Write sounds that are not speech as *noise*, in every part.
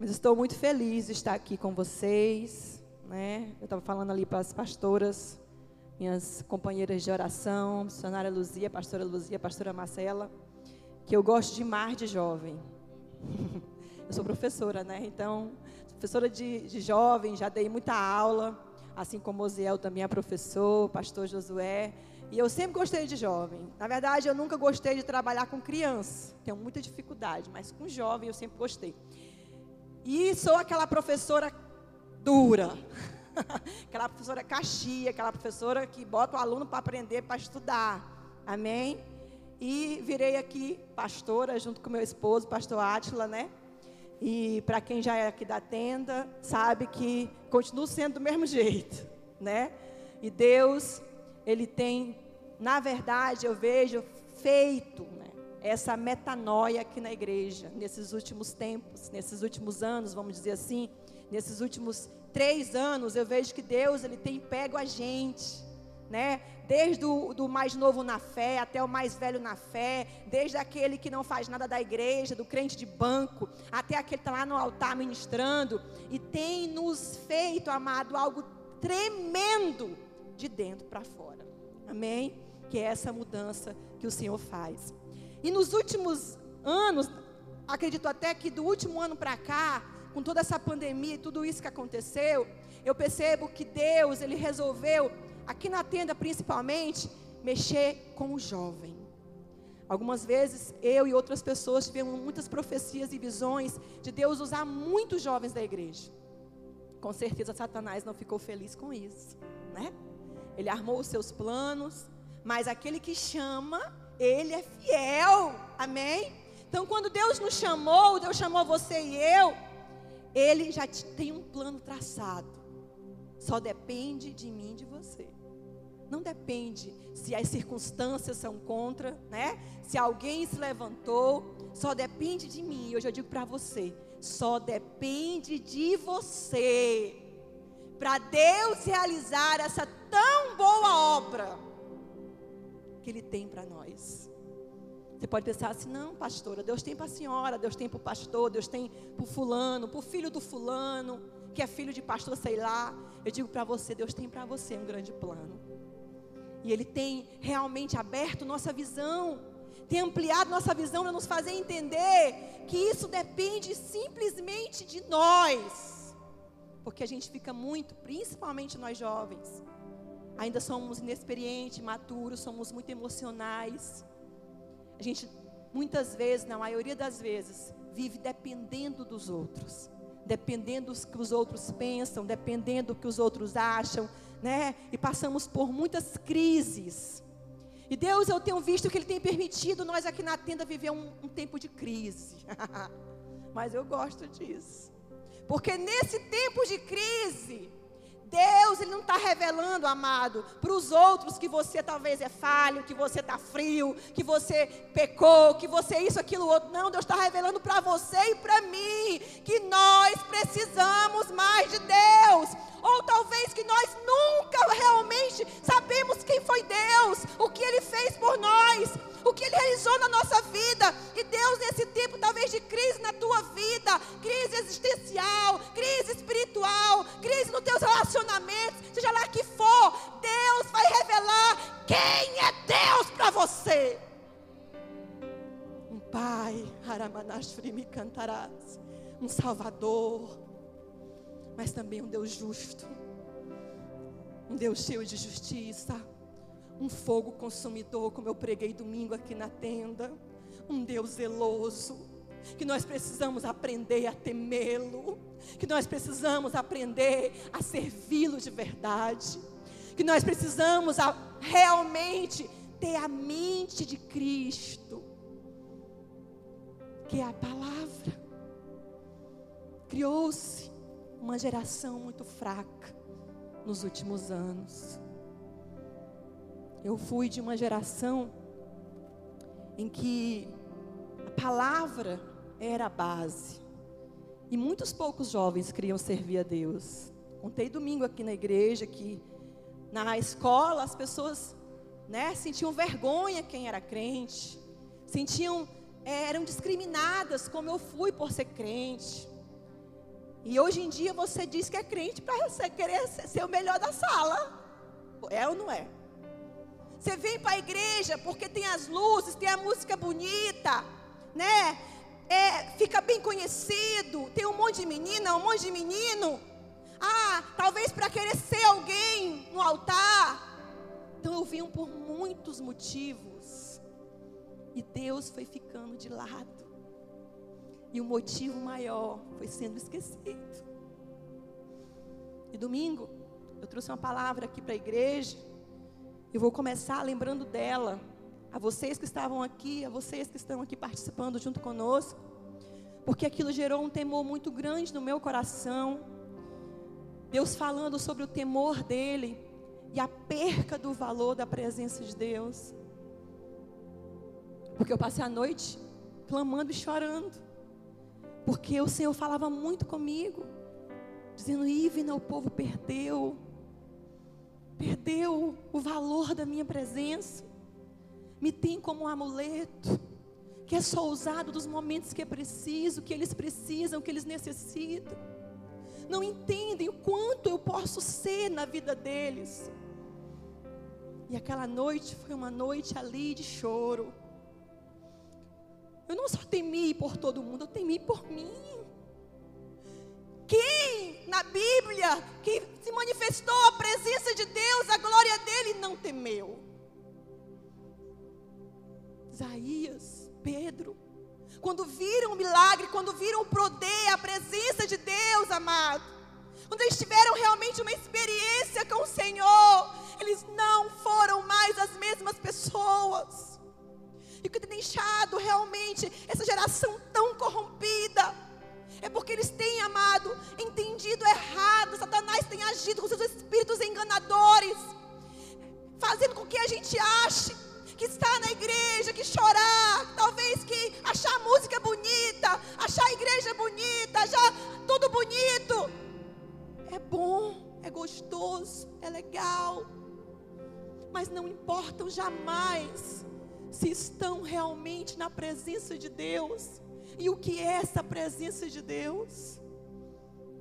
Mas estou muito feliz de estar aqui com vocês. Né? Eu estava falando ali para as pastoras, minhas companheiras de oração, missionária Luzia, pastora Luzia, pastora Marcela, que eu gosto demais de jovem. *laughs* eu sou professora, né? Então, professora de, de jovem, já dei muita aula, assim como Oziel também é professor, pastor Josué. E eu sempre gostei de jovem. Na verdade, eu nunca gostei de trabalhar com criança. Tenho muita dificuldade, mas com jovem eu sempre gostei. E sou aquela professora dura. *laughs* aquela professora caxia, aquela professora que bota o aluno para aprender, para estudar. Amém? E virei aqui pastora junto com meu esposo, pastor Átila, né? E para quem já é aqui da tenda, sabe que continuo sendo do mesmo *laughs* jeito, né? E Deus ele tem, na verdade, eu vejo feito essa metanoia aqui na igreja, nesses últimos tempos, nesses últimos anos, vamos dizer assim, nesses últimos três anos, eu vejo que Deus ele tem pego a gente, né? Desde o do mais novo na fé até o mais velho na fé, desde aquele que não faz nada da igreja, do crente de banco, até aquele que está lá no altar ministrando, e tem nos feito, amado, algo tremendo de dentro para fora. Amém? Que é essa mudança que o Senhor faz. E nos últimos anos, acredito até que do último ano para cá, com toda essa pandemia e tudo isso que aconteceu, eu percebo que Deus, ele resolveu, aqui na tenda principalmente, mexer com o jovem. Algumas vezes eu e outras pessoas tivemos muitas profecias e visões de Deus usar muitos jovens da igreja. Com certeza Satanás não ficou feliz com isso, né? Ele armou os seus planos, mas aquele que chama, ele é fiel. Amém? Então, quando Deus nos chamou, Deus chamou você e eu, ele já tem um plano traçado. Só depende de mim e de você. Não depende se as circunstâncias são contra, né? Se alguém se levantou, só depende de mim. Hoje eu digo para você, só depende de você para Deus realizar essa tão boa obra que Ele tem para nós. Você pode pensar assim, não, pastora, Deus tem para a senhora, Deus tem para o pastor, Deus tem para o fulano, para o filho do fulano, que é filho de pastor, sei lá. Eu digo para você, Deus tem para você um grande plano. E Ele tem realmente aberto nossa visão, tem ampliado nossa visão para nos fazer entender que isso depende simplesmente de nós. Porque a gente fica muito, principalmente nós jovens, ainda somos inexperientes, maturos, somos muito emocionais. A gente, muitas vezes, na maioria das vezes, vive dependendo dos outros, dependendo do que os outros pensam, dependendo do que os outros acham, né? E passamos por muitas crises. E Deus, eu tenho visto que Ele tem permitido nós aqui na tenda viver um, um tempo de crise. *laughs* Mas eu gosto disso. Porque nesse tempo de crise, Deus ele não está revelando, amado, para os outros que você talvez é falho, que você está frio, que você pecou, que você isso, aquilo, outro. Não, Deus está revelando para você e para mim que nós precisamos mais de Deus. Ou talvez que nós nunca realmente sabemos quem foi Deus, o que Ele fez por nós, o que Ele realizou na nossa vida. E Deus, nesse tempo, talvez de crise na tua vida, crise existencial, crise espiritual, crise nos teus relacionamentos, seja lá que for, Deus vai revelar quem é Deus para você. Um Pai, Aramanashri me cantarás, um Salvador, mas também um Deus justo, um Deus cheio de justiça um fogo consumidor, como eu preguei domingo aqui na tenda, um Deus zeloso, que nós precisamos aprender a temê-lo, que nós precisamos aprender a servi-lo de verdade, que nós precisamos realmente ter a mente de Cristo, que é a palavra. Criou-se uma geração muito fraca nos últimos anos. Eu fui de uma geração em que a palavra era a base. E muitos poucos jovens queriam servir a Deus. Contei domingo aqui na igreja que na escola as pessoas né, sentiam vergonha quem era crente, sentiam, eh, eram discriminadas como eu fui por ser crente. E hoje em dia você diz que é crente para querer ser o melhor da sala. É ou não é? Você vem para a igreja porque tem as luzes, tem a música bonita, né? É, fica bem conhecido, tem um monte de menina, um monte de menino. Ah, talvez para querer ser alguém no altar. Então eu venho por muitos motivos. E Deus foi ficando de lado. E o motivo maior foi sendo esquecido. E domingo, eu trouxe uma palavra aqui para a igreja. Eu vou começar lembrando dela. A vocês que estavam aqui, a vocês que estão aqui participando junto conosco. Porque aquilo gerou um temor muito grande no meu coração Deus falando sobre o temor dele e a perca do valor da presença de Deus. Porque eu passei a noite clamando e chorando. Porque o Senhor falava muito comigo, dizendo: Ivna, o povo perdeu, perdeu o valor da minha presença, me tem como um amuleto, que é só usado dos momentos que é preciso, que eles precisam, que eles necessitam não entendem o quanto eu posso ser na vida deles. E aquela noite foi uma noite ali de choro. Eu não só temi por todo mundo, eu temi por mim. Quem na Bíblia que se manifestou a presença de Deus, a glória dele, não temeu? Isaías, Pedro, quando viram o milagre, quando viram o poder, a presença de Deus, amado. Quando eles tiveram realmente uma experiência com o Senhor, eles não foram mais as mesmas pessoas. E o que tem deixado realmente essa geração tão corrompida é porque eles têm, amado, entendido errado. Satanás tem agido com seus espíritos enganadores, fazendo com que a gente ache que está na igreja, que chorar, talvez que achar a música bonita, achar a igreja bonita, achar tudo bonito. É bom, é gostoso, é legal. Mas não importam jamais se estão realmente na presença de Deus. E o que é essa presença de Deus?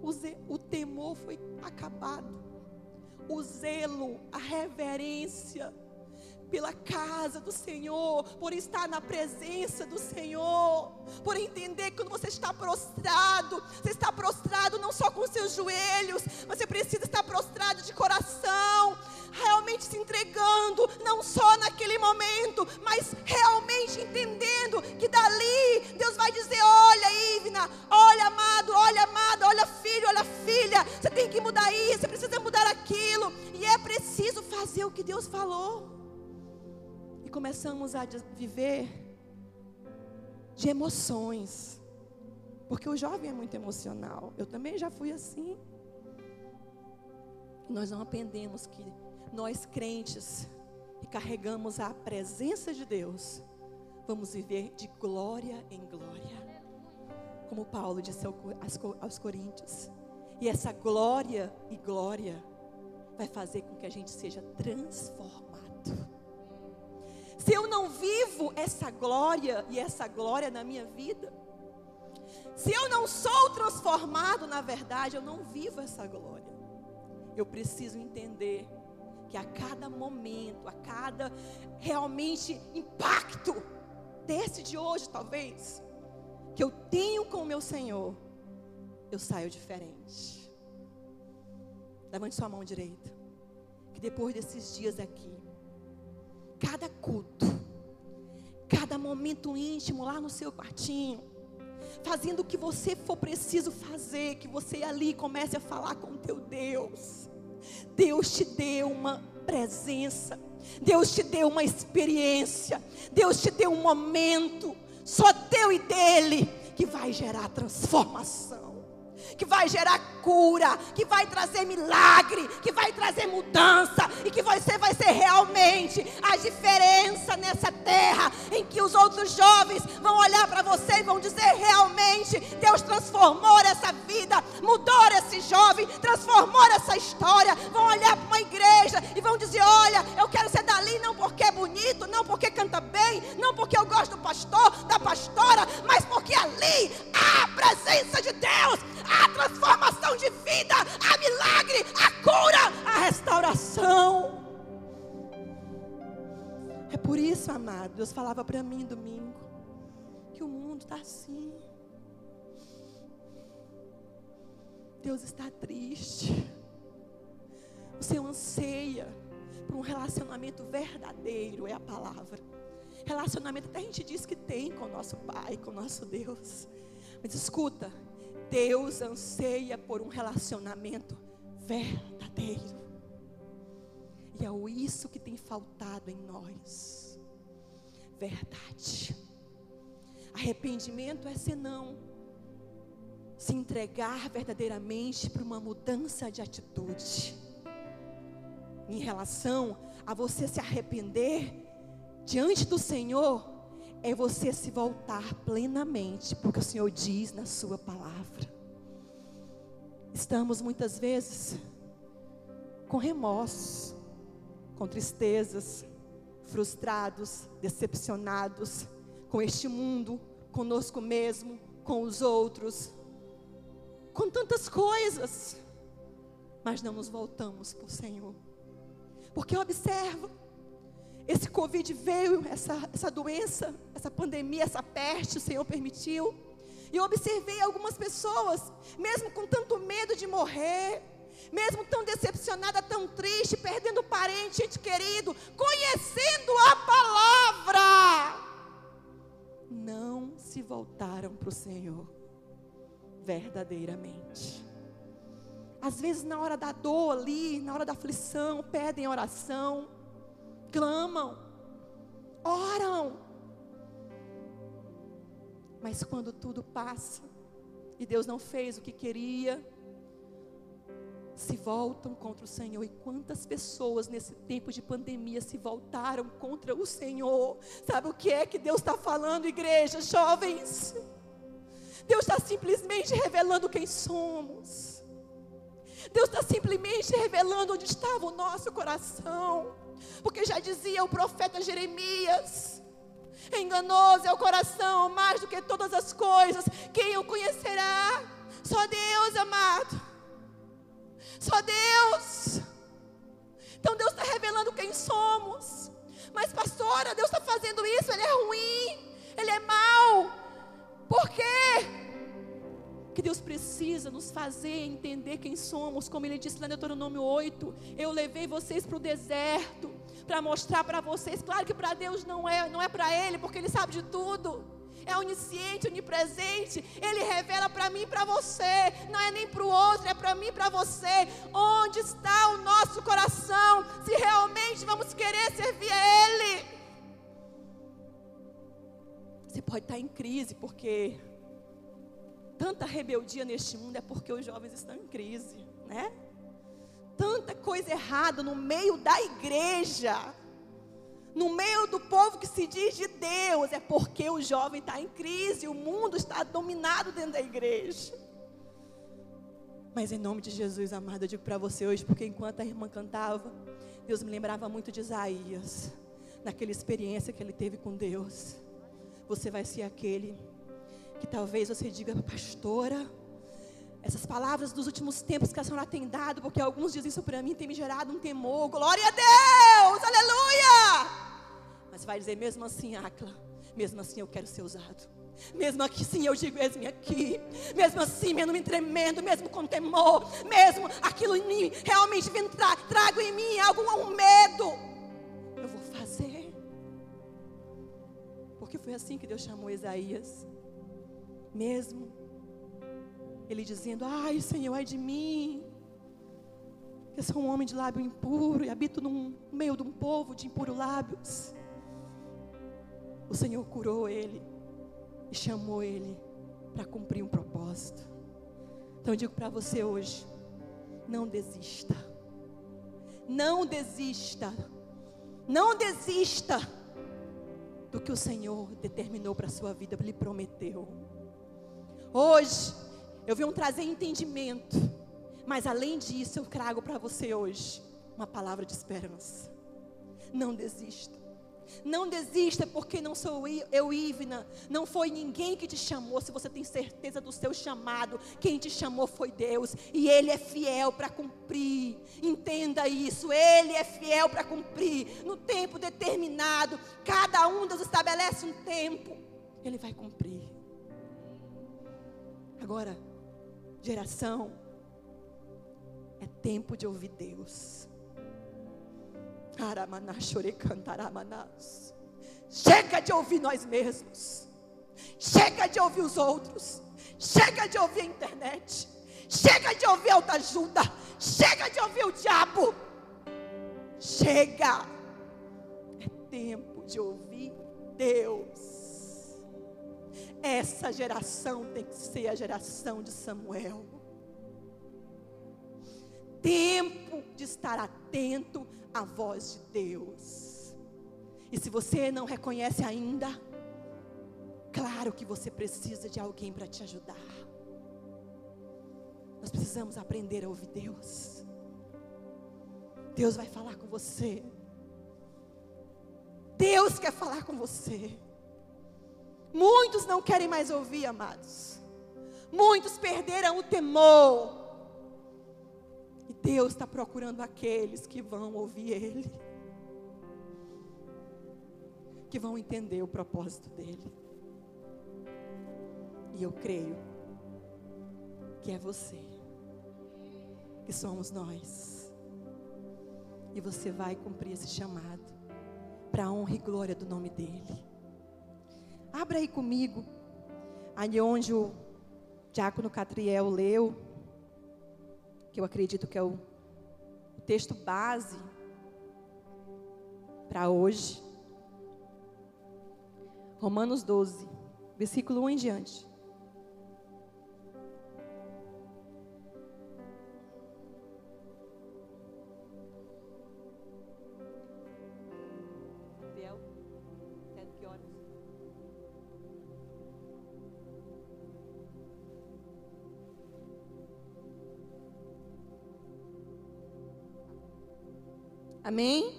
O, o temor foi acabado. O zelo, a reverência, pela casa do Senhor, por estar na presença do Senhor, por entender que quando você está prostrado, você está prostrado não só com seus joelhos, você precisa estar prostrado de coração, realmente se entregando, não só naquele momento, mas realmente entendendo que dali Deus vai dizer: olha, Ivna, olha, amado, olha, amada, olha, filho, olha, filha, você tem que mudar isso, você precisa mudar aquilo, e é preciso fazer o que Deus falou e começamos a viver de emoções. Porque o jovem é muito emocional. Eu também já fui assim. Nós não aprendemos que nós crentes que carregamos a presença de Deus, vamos viver de glória em glória. Como Paulo disse aos Coríntios. E essa glória e glória vai fazer com que a gente seja transformado se eu não vivo essa glória e essa glória na minha vida, se eu não sou transformado na verdade, eu não vivo essa glória. Eu preciso entender que a cada momento, a cada realmente impacto desse de hoje, talvez, que eu tenho com o meu Senhor, eu saio diferente. Levante sua mão direita. Que depois desses dias aqui, cada culto, cada momento íntimo lá no seu quartinho, fazendo o que você for preciso fazer, que você ali comece a falar com teu Deus. Deus te deu uma presença, Deus te deu uma experiência, Deus te deu um momento, só teu e dele, que vai gerar transformação que vai gerar cura, que vai trazer milagre, que vai trazer mudança e que você vai ser realmente a diferença nessa terra em que os outros jovens vão olhar para você e vão dizer realmente Deus transformou essa vida, mudou esse jovem, transformou essa história. Vão olhar para uma igreja e vão dizer: "Olha, eu quero ser dali não porque é bonito, não porque canta bem, não porque eu gosto do pastor, da pastora, mas porque ali há a presença de Deus, há transformação de vida, há milagre, há cura, há restauração. É por isso, amado, Deus falava para mim domingo que o mundo está assim. Deus está triste. O Senhor anseia por um relacionamento verdadeiro, é a palavra. Relacionamento até a gente diz que tem com o nosso Pai, com o nosso Deus. Mas escuta, Deus anseia por um relacionamento verdadeiro. E é isso que tem faltado em nós. Verdade. Arrependimento é senão se entregar verdadeiramente para uma mudança de atitude. Em relação a você se arrepender diante do Senhor, é você se voltar plenamente porque o Senhor diz na Sua palavra. Estamos muitas vezes com remorsos, com tristezas, frustrados, decepcionados com este mundo, conosco mesmo, com os outros, com tantas coisas, mas não nos voltamos para o Senhor. Porque observa, esse Covid veio, essa, essa doença, essa pandemia, essa peste, o Senhor permitiu. E eu observei algumas pessoas, mesmo com tanto medo de morrer, mesmo tão decepcionada, tão triste, perdendo parente, gente querido, conhecendo a palavra, não se voltaram para o Senhor verdadeiramente. Às vezes, na hora da dor ali, na hora da aflição, pedem oração, clamam, oram. Mas quando tudo passa e Deus não fez o que queria, se voltam contra o Senhor. E quantas pessoas nesse tempo de pandemia se voltaram contra o Senhor? Sabe o que é que Deus está falando, igreja, jovens? Deus está simplesmente revelando quem somos. Deus está simplesmente revelando onde estava o nosso coração. Porque já dizia o profeta Jeremias: enganoso é o coração mais do que todas as coisas. Quem o conhecerá? Só Deus, amado. Só Deus. Então Deus está revelando quem somos. Mas, pastora, Deus está fazendo isso, Ele é ruim, Ele é mau. Por quê? Que Deus precisa nos fazer entender quem somos, como Ele disse lá no Deuteronômio 8: Eu levei vocês para o deserto para mostrar para vocês. Claro que para Deus não é, não é para Ele, porque Ele sabe de tudo. É onisciente, onipresente. Ele revela para mim e para você. Não é nem para o outro, é para mim e para você. Onde está o nosso coração? Se realmente vamos querer servir a Ele. Você pode estar em crise porque tanta rebeldia neste mundo é porque os jovens estão em crise, né? Tanta coisa errada no meio da igreja, no meio do povo que se diz de Deus, é porque o jovem está em crise, o mundo está dominado dentro da igreja. Mas em nome de Jesus, amada, eu digo para você hoje, porque enquanto a irmã cantava, Deus me lembrava muito de Isaías, naquela experiência que ele teve com Deus. Você vai ser aquele que talvez você diga, pastora, essas palavras dos últimos tempos que a senhora tem dado, porque alguns dizem isso para mim, tem me gerado um temor, glória a Deus, aleluia! Mas vai dizer, mesmo assim, Acla, mesmo assim eu quero ser usado. Mesmo aqui, sim, eu digo, eis-me aqui. Mesmo assim, mesmo me tremendo, mesmo com temor, mesmo aquilo em mim, realmente vindo, tra trago em mim algo, um medo. Eu vou fazer. Porque foi assim que Deus chamou Isaías mesmo. Ele dizendo: Ai, Senhor, ai de mim. Eu sou um homem de lábio impuro e habito no meio de um povo de impuros lábios. O Senhor curou ele e chamou ele para cumprir um propósito. Então eu digo para você hoje: não desista. Não desista. Não desista do que o Senhor determinou para a sua vida, lhe prometeu. Hoje, eu venho trazer entendimento. Mas além disso, eu trago para você hoje uma palavra de esperança. Não desista. Não desista, porque não sou eu, Ivna. Não foi ninguém que te chamou. Se você tem certeza do seu chamado, quem te chamou foi Deus. E Ele é fiel para cumprir. Entenda isso. Ele é fiel para cumprir. No tempo determinado. Cada um Deus estabelece um tempo. Ele vai cumprir. Agora, geração, é tempo de ouvir Deus. Chega de ouvir nós mesmos. Chega de ouvir os outros. Chega de ouvir a internet. Chega de ouvir autoajuda. Chega de ouvir o diabo. Chega. É tempo de ouvir Deus. Essa geração tem que ser a geração de Samuel. Tempo de estar atento a voz de Deus. E se você não reconhece ainda, claro que você precisa de alguém para te ajudar. Nós precisamos aprender a ouvir Deus. Deus vai falar com você. Deus quer falar com você. Muitos não querem mais ouvir, amados. Muitos perderam o temor. E Deus está procurando aqueles que vão ouvir Ele, que vão entender o propósito dEle. E eu creio que é você, que somos nós. E você vai cumprir esse chamado para a honra e glória do nome dEle. Abra aí comigo, ali onde o diácono Catriel leu que eu acredito que é o texto base para hoje. Romanos 12, versículo 1 em diante. Amém?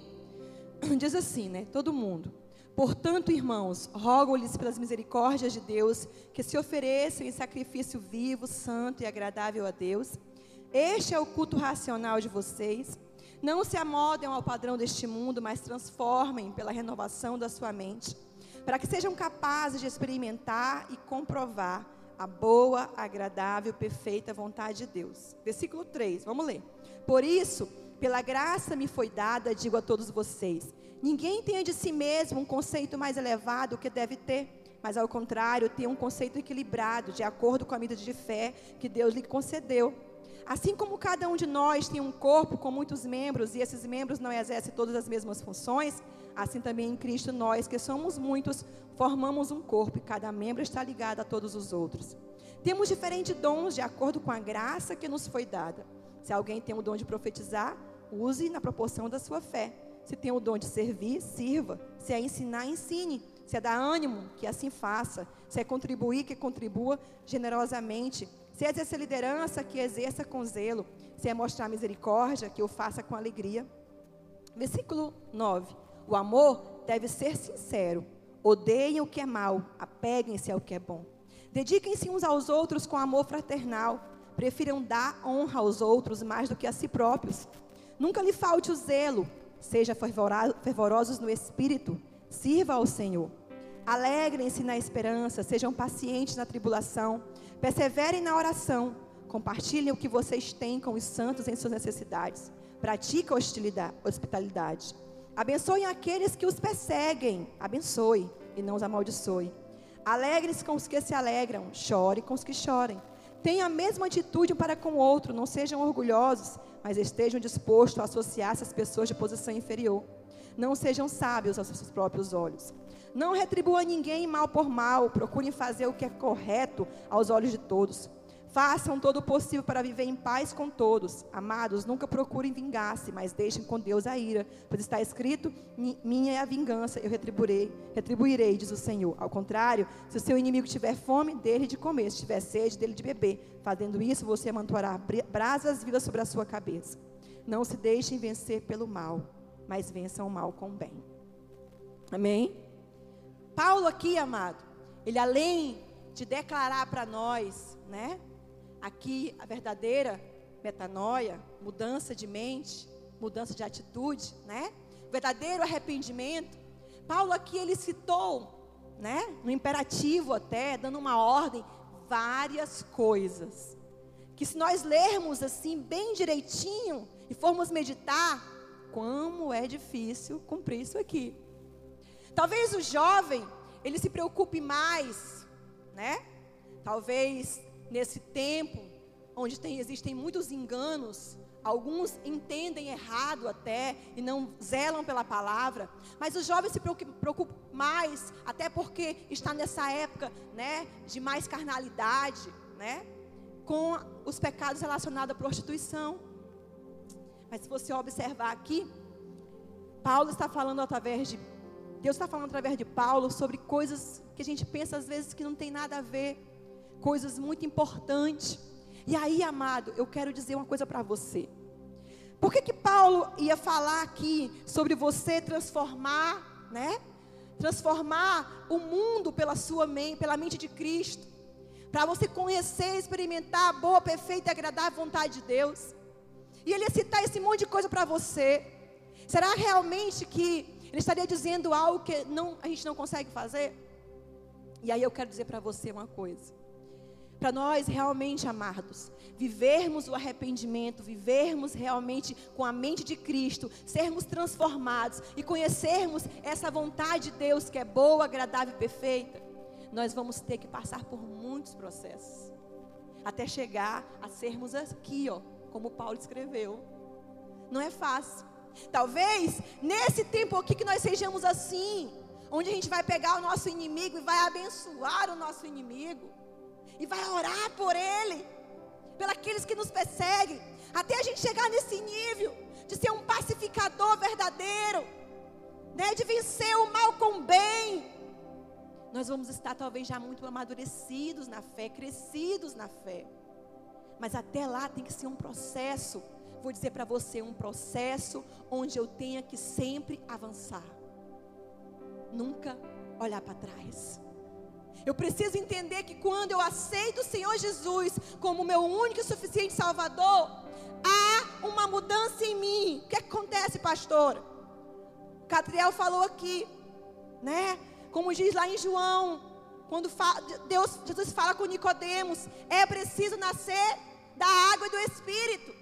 *clears throat* Diz assim, né? Todo mundo. Portanto, irmãos, rogo-lhes pelas misericórdias de Deus que se ofereçam em sacrifício vivo, santo e agradável a Deus. Este é o culto racional de vocês. Não se amodem ao padrão deste mundo, mas transformem pela renovação da sua mente, para que sejam capazes de experimentar e comprovar a boa, agradável, perfeita vontade de Deus. Versículo 3, vamos ler. Por isso, pela graça me foi dada, digo a todos vocês: ninguém tenha de si mesmo um conceito mais elevado que deve ter, mas ao contrário, tenha um conceito equilibrado, de acordo com a medida de fé que Deus lhe concedeu. Assim como cada um de nós tem um corpo com muitos membros e esses membros não exercem todas as mesmas funções, assim também em Cristo nós, que somos muitos, formamos um corpo e cada membro está ligado a todos os outros. Temos diferentes dons de acordo com a graça que nos foi dada. Se alguém tem o dom de profetizar, use na proporção da sua fé. Se tem o dom de servir, sirva. Se é ensinar, ensine. Se é dar ânimo, que assim faça. Se é contribuir, que contribua generosamente. Se é exercer liderança, que exerça com zelo. Se é mostrar misericórdia, que o faça com alegria. Versículo 9. O amor deve ser sincero. Odeiem o que é mal, apeguem-se ao que é bom. Dediquem-se uns aos outros com amor fraternal. Prefiram dar honra aos outros mais do que a si próprios. Nunca lhe falte o zelo. Seja fervorosos no espírito. Sirva ao Senhor. Alegrem-se na esperança. Sejam pacientes na tribulação. Perseverem na oração. Compartilhem o que vocês têm com os santos em suas necessidades. Pratique a hospitalidade. Abençoem aqueles que os perseguem. Abençoe e não os amaldiçoe. Alegre-se com os que se alegram. Chore com os que chorem. Tenha a mesma atitude para com o outro. Não sejam orgulhosos mas estejam dispostos a associar-se às pessoas de posição inferior. Não sejam sábios aos seus próprios olhos. Não retribua ninguém mal por mal, procurem fazer o que é correto aos olhos de todos. Façam todo o possível para viver em paz com todos. Amados, nunca procurem vingar-se, mas deixem com Deus a ira, pois está escrito: Minha é a vingança, eu retribuirei, retribuirei, diz o Senhor. Ao contrário, se o seu inimigo tiver fome, dele de comer, se tiver sede, dele de beber. Fazendo isso, você amontoará brasas vivas sobre a sua cabeça. Não se deixem vencer pelo mal, mas vençam o mal com o bem. Amém? Paulo aqui, amado, ele além de declarar para nós, né? Aqui a verdadeira metanoia, mudança de mente, mudança de atitude, né? Verdadeiro arrependimento. Paulo aqui ele citou, né? No imperativo até, dando uma ordem, várias coisas. Que se nós lermos assim bem direitinho e formos meditar, como é difícil cumprir isso aqui. Talvez o jovem, ele se preocupe mais, né? Talvez nesse tempo onde tem, existem muitos enganos, alguns entendem errado até e não zelam pela palavra, mas o jovem se preocupa, preocupa mais, até porque está nessa época, né, de mais carnalidade, né, com os pecados relacionados à prostituição. Mas se você observar aqui, Paulo está falando através de Deus está falando através de Paulo sobre coisas que a gente pensa às vezes que não tem nada a ver, coisas muito importantes. E aí, amado, eu quero dizer uma coisa para você. Por que, que Paulo ia falar aqui sobre você transformar, né? Transformar o mundo pela sua mente, pela mente de Cristo. Para você conhecer, experimentar a boa, perfeita e agradável vontade de Deus. E ele ia citar esse monte de coisa para você. Será realmente que ele estaria dizendo algo que não, a gente não consegue fazer. E aí eu quero dizer para você uma coisa. Para nós realmente amados, vivermos o arrependimento, vivermos realmente com a mente de Cristo, sermos transformados e conhecermos essa vontade de Deus que é boa, agradável e perfeita, nós vamos ter que passar por muitos processos até chegar a sermos aqui, ó, como Paulo escreveu. Não é fácil. Talvez nesse tempo aqui que nós sejamos assim, onde a gente vai pegar o nosso inimigo e vai abençoar o nosso inimigo, e vai orar por ele, pelos que nos perseguem, até a gente chegar nesse nível de ser um pacificador verdadeiro, né, de vencer o mal com o bem. Nós vamos estar talvez já muito amadurecidos na fé, crescidos na fé. Mas até lá tem que ser um processo vou dizer para você um processo onde eu tenha que sempre avançar. Nunca olhar para trás. Eu preciso entender que quando eu aceito o Senhor Jesus como meu único e suficiente Salvador, há uma mudança em mim. O que acontece, pastor? Catriel falou aqui, né? Como diz lá em João, quando Deus, Jesus fala com Nicodemos, é preciso nascer da água e do Espírito.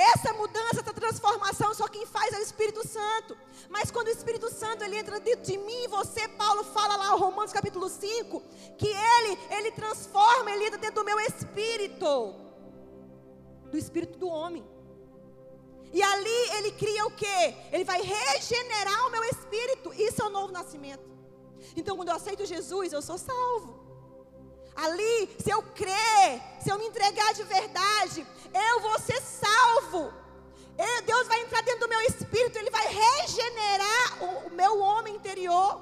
Essa mudança, essa transformação, só quem faz é o Espírito Santo. Mas quando o Espírito Santo ele entra dentro de mim, você, Paulo fala lá Romanos capítulo 5, que ele, ele transforma, ele entra dentro do meu espírito. Do espírito do homem. E ali ele cria o quê? Ele vai regenerar o meu espírito. Isso é o novo nascimento. Então, quando eu aceito Jesus, eu sou salvo. Ali, se eu crer, se eu me entregar de verdade, eu vou ser salvo. Eu, Deus vai entrar dentro do meu espírito, Ele vai regenerar o, o meu homem interior.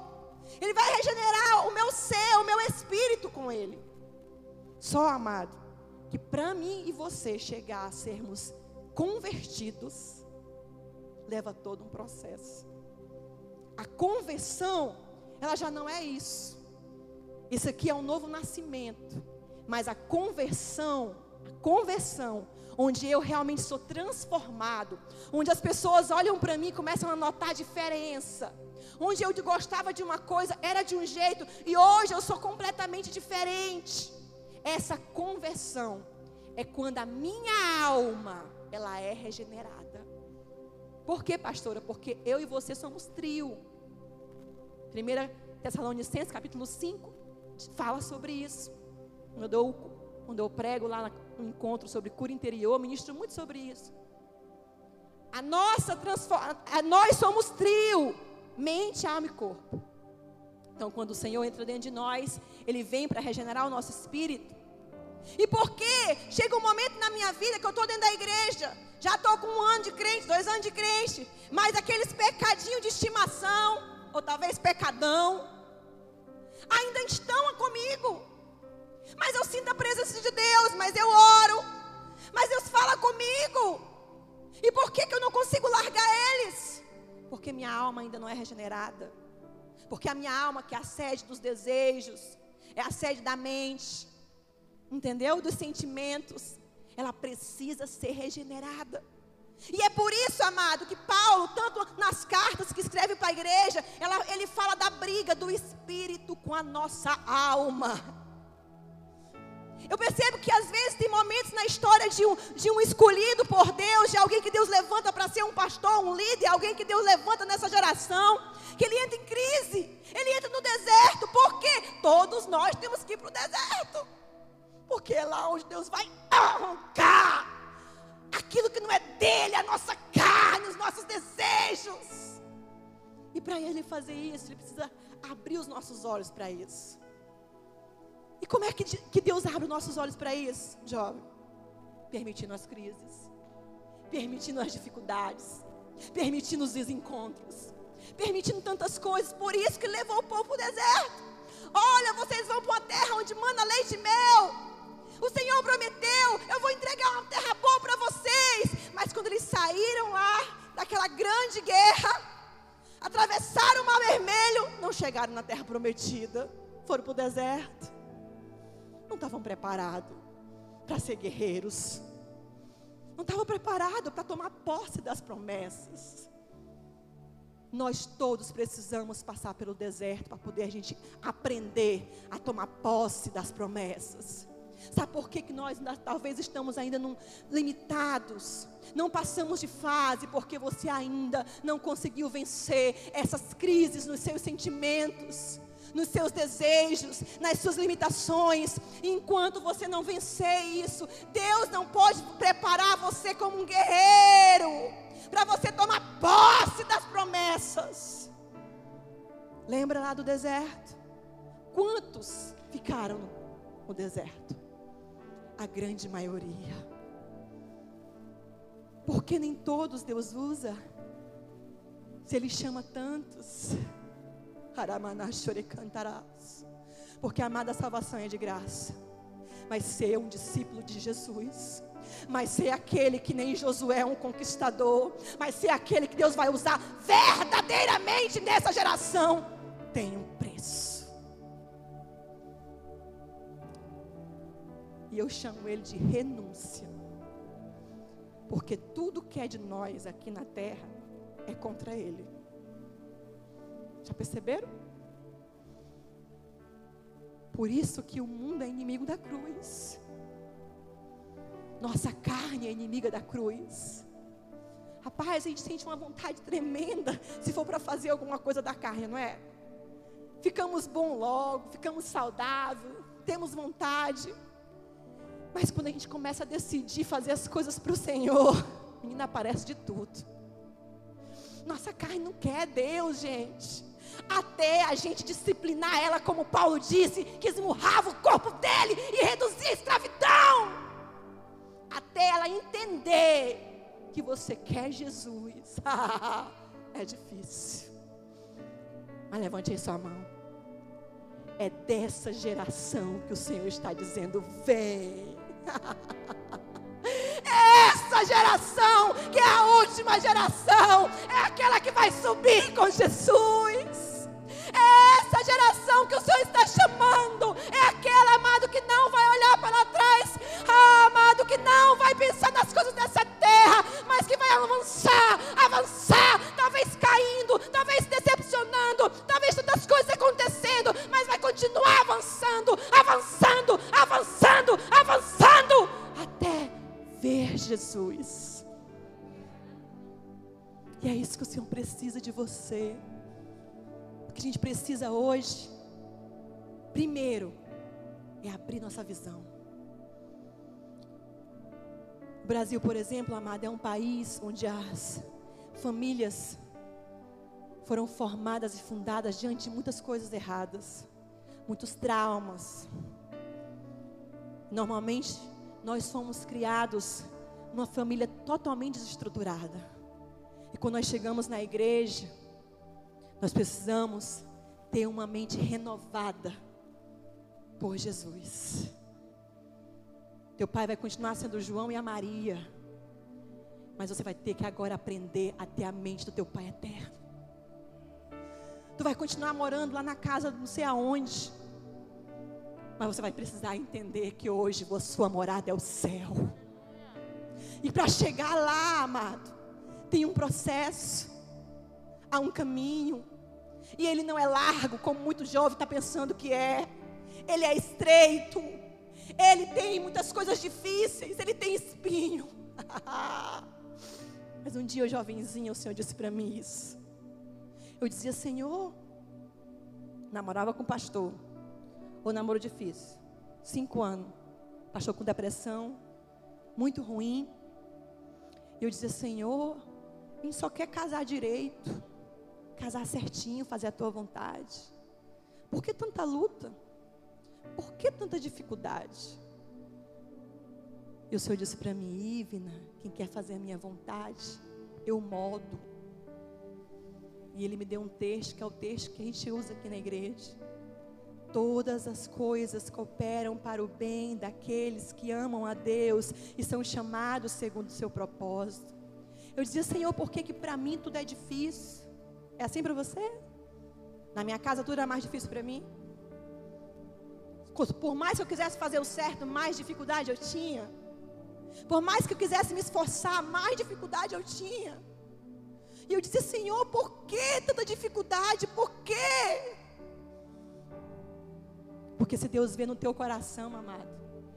Ele vai regenerar o meu ser, o meu espírito com Ele. Só, amado, que para mim e você chegar a sermos convertidos, leva todo um processo. A conversão, ela já não é isso. Isso aqui é um novo nascimento. Mas a conversão, a conversão, onde eu realmente sou transformado, onde as pessoas olham para mim e começam a notar a diferença. Onde eu gostava de uma coisa, era de um jeito, e hoje eu sou completamente diferente. Essa conversão é quando a minha alma, ela é regenerada. Por quê, pastora? Porque eu e você somos trio. 1 Tessalonicenses capítulo 5, fala sobre isso. Quando eu, quando eu prego lá no encontro sobre cura interior, ministro muito sobre isso. A nossa transformação, nós somos trio, mente, alma e corpo. Então, quando o Senhor entra dentro de nós, Ele vem para regenerar o nosso espírito. E por quê? Chega um momento na minha vida que eu estou dentro da igreja, já estou com um ano de crente, dois anos de crente, mas aqueles pecadinhos de estimação, ou talvez pecadão, ainda estão comigo. Mas eu sinto a presença de Deus, mas eu oro. Mas Deus fala comigo. E por que, que eu não consigo largar eles? Porque minha alma ainda não é regenerada. Porque a minha alma, que é a sede dos desejos, é a sede da mente, entendeu? Dos sentimentos, ela precisa ser regenerada. E é por isso, amado, que Paulo, tanto nas cartas que escreve para a igreja, ela, ele fala da briga do espírito com a nossa alma. Eu percebo que às vezes tem momentos na história de um, de um escolhido por Deus, de alguém que Deus levanta para ser um pastor, um líder, alguém que Deus levanta nessa geração, que ele entra em crise, ele entra no deserto, porque todos nós temos que ir para o deserto, porque é lá onde Deus vai arrancar aquilo que não é dele, a nossa carne, os nossos desejos. E para ele fazer isso, ele precisa abrir os nossos olhos para isso. E como é que, que Deus abre os nossos olhos para isso, jovem? Permitindo as crises, permitindo as dificuldades, permitindo os desencontros, permitindo tantas coisas. Por isso que levou o povo para o deserto. Olha, vocês vão para uma terra onde manda leite e mel. O Senhor prometeu: eu vou entregar uma terra boa para vocês. Mas quando eles saíram lá daquela grande guerra, atravessaram o Mar Vermelho, não chegaram na terra prometida, foram para o deserto. Não estavam preparados para ser guerreiros. Não estavam preparados para tomar posse das promessas. Nós todos precisamos passar pelo deserto para poder a gente aprender a tomar posse das promessas. Sabe por que, que nós talvez estamos ainda num, limitados? Não passamos de fase porque você ainda não conseguiu vencer essas crises nos seus sentimentos, nos seus desejos, nas suas limitações. Enquanto você não vencer isso, Deus não pode preparar você como um guerreiro para você tomar posse das promessas. Lembra lá do deserto? Quantos ficaram no deserto? A grande maioria. Porque nem todos Deus usa. Se Ele chama tantos. cantarás. Porque amada salvação é de graça. Mas ser um discípulo de Jesus. Mas ser aquele que nem Josué é um conquistador. Mas ser aquele que Deus vai usar verdadeiramente nessa geração. Tem um preço. E eu chamo ele de renúncia. Porque tudo que é de nós aqui na terra é contra ele. Já perceberam? Por isso que o mundo é inimigo da cruz. Nossa carne é inimiga da cruz. Rapaz, a gente sente uma vontade tremenda se for para fazer alguma coisa da carne, não é? Ficamos bom logo, ficamos saudáveis, temos vontade. Mas quando a gente começa a decidir fazer as coisas para o Senhor, *laughs* menina aparece de tudo. Nossa carne não quer Deus, gente. Até a gente disciplinar ela, como Paulo disse, que esmurrava o corpo dele e reduzia a escravidão. Até ela entender que você quer Jesus. *laughs* é difícil. Mas levante aí sua mão. É dessa geração que o Senhor está dizendo: vem. *laughs* Essa geração, que é a última geração, é aquela que vai subir com Jesus. É essa geração que o Senhor está chamando. É aquela, amado, que não vai olhar para trás. Ah, amado, que não vai pensar nas coisas dessa terra, mas que vai avançar, avançar, Jesus. E é isso que o Senhor precisa de você. O que a gente precisa hoje, primeiro, é abrir nossa visão. O Brasil, por exemplo, amado, é um país onde as famílias foram formadas e fundadas diante de muitas coisas erradas, muitos traumas. Normalmente, nós somos criados numa família totalmente desestruturada. E quando nós chegamos na igreja, nós precisamos ter uma mente renovada por Jesus. Teu pai vai continuar sendo João e a Maria. Mas você vai ter que agora aprender a ter a mente do teu pai eterno. Tu vai continuar morando lá na casa não sei aonde. Mas você vai precisar entender que hoje a sua morada é o céu. E para chegar lá, amado, tem um processo, há um caminho. E ele não é largo, como muito jovem está pensando que é. Ele é estreito. Ele tem muitas coisas difíceis. Ele tem espinho. *laughs* Mas um dia, jovenzinho, o Senhor disse para mim isso. Eu dizia, Senhor, namorava com pastor. Ou namoro difícil. Cinco anos. Pastor com depressão. Muito ruim. E eu dizia, Senhor, a gente só quer casar direito. Casar certinho, fazer a tua vontade. Por que tanta luta? Por que tanta dificuldade? E o Senhor disse para mim, Ivna, quem quer fazer a minha vontade, eu modo. E Ele me deu um texto, que é o texto que a gente usa aqui na igreja. Todas as coisas cooperam para o bem daqueles que amam a Deus e são chamados segundo o seu propósito. Eu dizia, Senhor, por que, que para mim tudo é difícil? É assim para você? Na minha casa tudo era mais difícil para mim? Por mais que eu quisesse fazer o certo, mais dificuldade eu tinha. Por mais que eu quisesse me esforçar, mais dificuldade eu tinha. E eu disse, Senhor, por que tanta dificuldade? Por quê? Porque se Deus vê no teu coração, amado,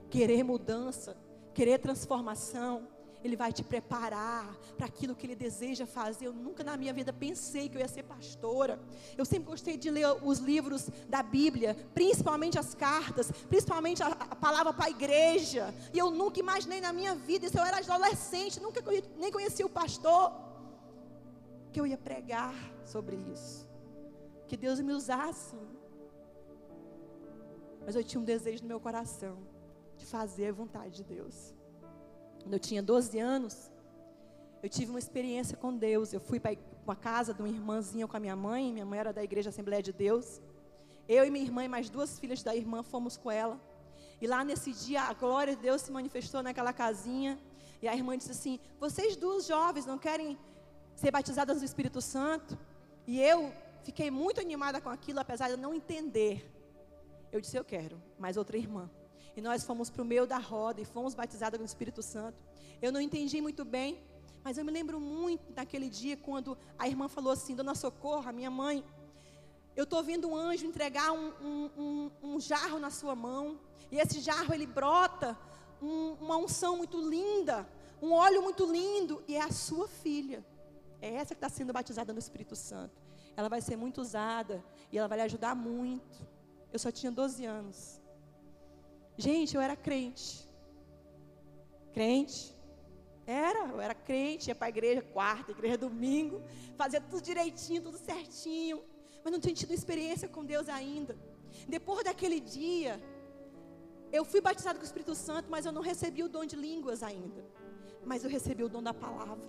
querer mudança, querer transformação, ele vai te preparar para aquilo que Ele deseja fazer. Eu nunca na minha vida pensei que eu ia ser pastora. Eu sempre gostei de ler os livros da Bíblia, principalmente as cartas, principalmente a, a palavra para a igreja. E eu nunca imaginei na minha vida, se eu era adolescente, nunca nem conhecia o pastor, que eu ia pregar sobre isso. Que Deus me usasse. Mas eu tinha um desejo no meu coração de fazer a vontade de Deus. Quando eu tinha 12 anos, eu tive uma experiência com Deus. Eu fui para uma casa de uma irmãzinha com a minha mãe. Minha mãe era da Igreja Assembleia de Deus. Eu e minha irmã e mais duas filhas da irmã fomos com ela. E lá nesse dia, a glória de Deus se manifestou naquela casinha. E a irmã disse assim: Vocês duas jovens não querem ser batizadas no Espírito Santo? E eu fiquei muito animada com aquilo, apesar de não entender. Eu disse: Eu quero. Mas outra irmã. E nós fomos para o meio da roda e fomos batizadas com o Espírito Santo. Eu não entendi muito bem, mas eu me lembro muito daquele dia quando a irmã falou assim: Dona Socorro, a minha mãe, eu estou vendo um anjo entregar um, um, um, um, jarro na sua mão, e esse jarro ele brota uma unção muito linda, um óleo muito lindo, e é a sua filha. É essa que está sendo batizada no Espírito Santo. Ela vai ser muito usada e ela vai lhe ajudar muito. Eu só tinha 12 anos. Gente, eu era crente. Crente. Era, eu era crente, ia para a igreja quarta, igreja domingo, fazia tudo direitinho, tudo certinho, mas não tinha tido experiência com Deus ainda. Depois daquele dia, eu fui batizado com o Espírito Santo, mas eu não recebi o dom de línguas ainda. Mas eu recebi o dom da palavra.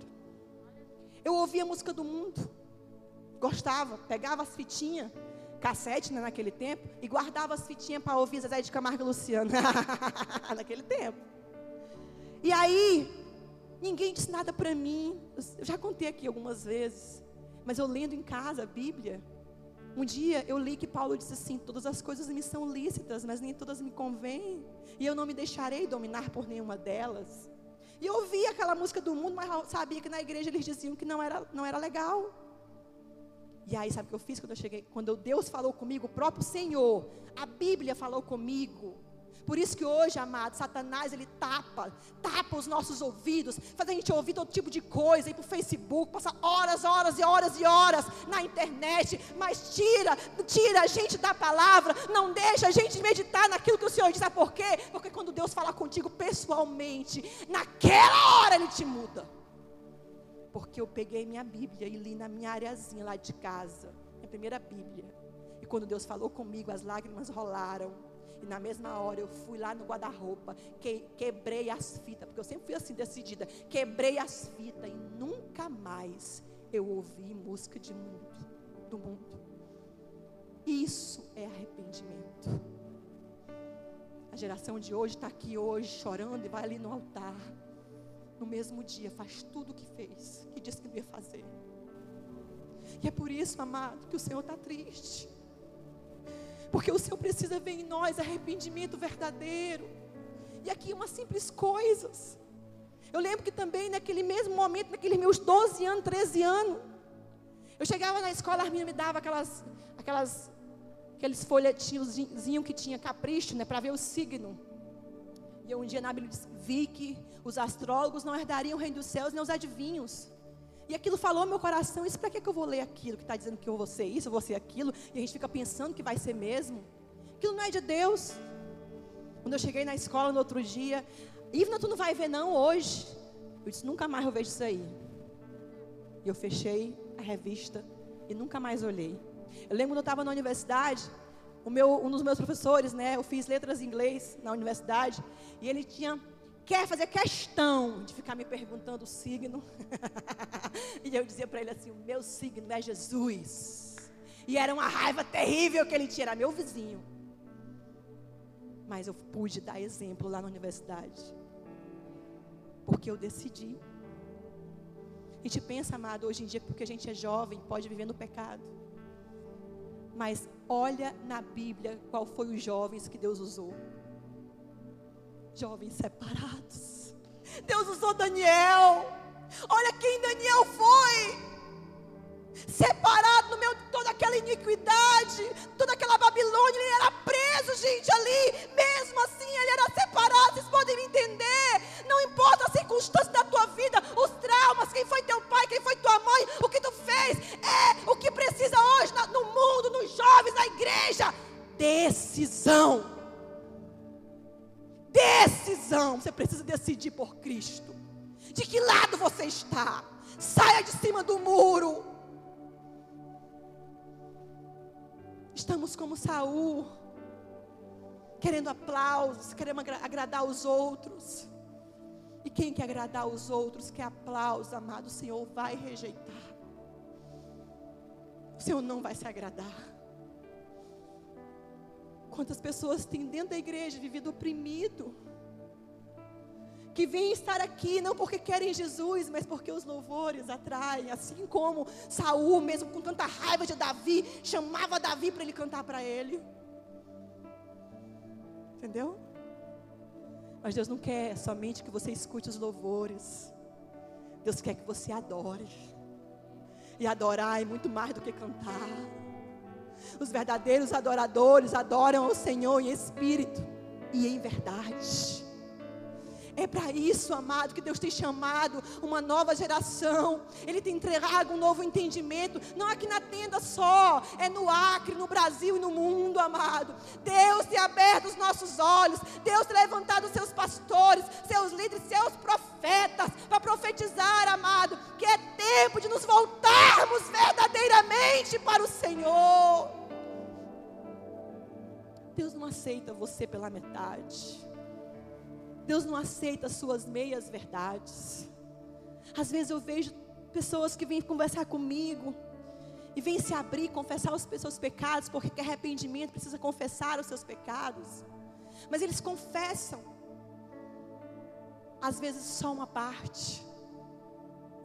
Eu ouvia a música do mundo, gostava, pegava as fitinhas, cassete né, naquele tempo e guardava as fitinhas para ouvir Zezé de Camargo e Luciano. *laughs* naquele tempo. E aí, ninguém disse nada para mim. Eu já contei aqui algumas vezes. Mas eu lendo em casa a Bíblia, um dia eu li que Paulo disse assim: Todas as coisas me são lícitas, mas nem todas me convêm. E eu não me deixarei dominar por nenhuma delas. E eu ouvia aquela música do mundo, mas sabia que na igreja eles diziam que não era, não era legal. E aí, sabe o que eu fiz quando eu cheguei? Quando Deus falou comigo, o próprio Senhor, a Bíblia falou comigo. Por isso que hoje, amado, Satanás ele tapa, tapa os nossos ouvidos, faz a gente ouvir todo tipo de coisa, ir para o Facebook, passar horas, horas e horas e horas na internet, mas tira, tira a gente da palavra, não deixa a gente meditar naquilo que o Senhor diz. Sabe por quê? Porque quando Deus fala contigo pessoalmente, naquela hora Ele te muda. Porque eu peguei minha Bíblia e li na minha areazinha lá de casa, minha primeira Bíblia. E quando Deus falou comigo, as lágrimas rolaram. E na mesma hora eu fui lá no guarda-roupa, que, quebrei as fitas, porque eu sempre fui assim decidida. Quebrei as fitas e nunca mais eu ouvi música de mundo, do mundo. Isso é arrependimento. A geração de hoje está aqui hoje chorando e vai ali no altar no mesmo dia faz tudo o que fez, que disse que não ia fazer. E é por isso, amado, que o Senhor está triste. Porque o Senhor precisa ver em nós arrependimento verdadeiro. E aqui umas simples coisas. Eu lembro que também naquele mesmo momento, naqueles meus 12 anos, 13 anos, eu chegava na escola, a minha me dava aquelas, aquelas, aqueles folhetinhos que tinha capricho, né, para ver o signo. E eu um dia na Bíblia vi que os astrólogos não herdariam o reino dos céus, nem os adivinhos. E aquilo falou meu coração, isso para que, que eu vou ler aquilo que está dizendo que eu vou ser isso, eu vou ser aquilo, e a gente fica pensando que vai ser mesmo. Aquilo não é de Deus. Quando eu cheguei na escola no outro dia, Ivna, tu não vai ver não hoje. Eu disse, nunca mais eu vejo isso aí. E eu fechei a revista e nunca mais olhei. Eu lembro quando eu estava na universidade, meu, um dos meus professores, né, eu fiz letras em inglês na universidade, e ele tinha quer fazer questão de ficar me perguntando o signo. *laughs* e eu dizia para ele assim: o meu signo é Jesus. E era uma raiva terrível que ele tinha, era meu vizinho. Mas eu pude dar exemplo lá na universidade. Porque eu decidi. A gente pensa, amado, hoje em dia, porque a gente é jovem, pode viver no pecado. Mas olha na Bíblia qual foi os jovens que Deus usou jovens separados. Deus usou Daniel. Olha quem Daniel foi. Separado no meio de toda aquela iniquidade, toda aquela Babilônia, ele era preso, gente, ali. Mesmo assim, ele era separado. Vocês podem me entender? Não importa a circunstância da tua vida, os traumas, quem foi teu pai, quem foi tua mãe, o que tu fez, é o que precisa hoje no mundo, nos jovens, na igreja: decisão decisão. Você precisa decidir por Cristo. De que lado você está? Saia de cima do muro. Estamos como Saul, querendo aplausos, querendo agradar os outros. E quem quer agradar os outros, quer aplausos, amado, o Senhor vai rejeitar. O Senhor não vai se agradar. Quantas pessoas têm dentro da igreja vivido oprimido? Que vêm estar aqui não porque querem Jesus, mas porque os louvores atraem, assim como Saul, mesmo com tanta raiva de Davi, chamava Davi para ele cantar para ele. Entendeu? Mas Deus não quer somente que você escute os louvores. Deus quer que você adore. E adorar é muito mais do que cantar. Os verdadeiros adoradores adoram ao Senhor em espírito e em verdade. É para isso, amado, que Deus tem chamado uma nova geração. Ele tem entregado um novo entendimento, não aqui na tenda só, é no Acre, no Brasil e no mundo, amado. Deus tem aberto os nossos olhos, Deus tem levantado seus pastores, seus líderes, seus profetas, para profetizar, amado, que é tempo de nos voltarmos verdadeiramente para o Senhor. Deus não aceita você pela metade. Deus não aceita as suas meias verdades. Às vezes eu vejo pessoas que vêm conversar comigo e vêm se abrir, confessar os seus pecados, porque quer arrependimento, precisa confessar os seus pecados. Mas eles confessam, às vezes só uma parte,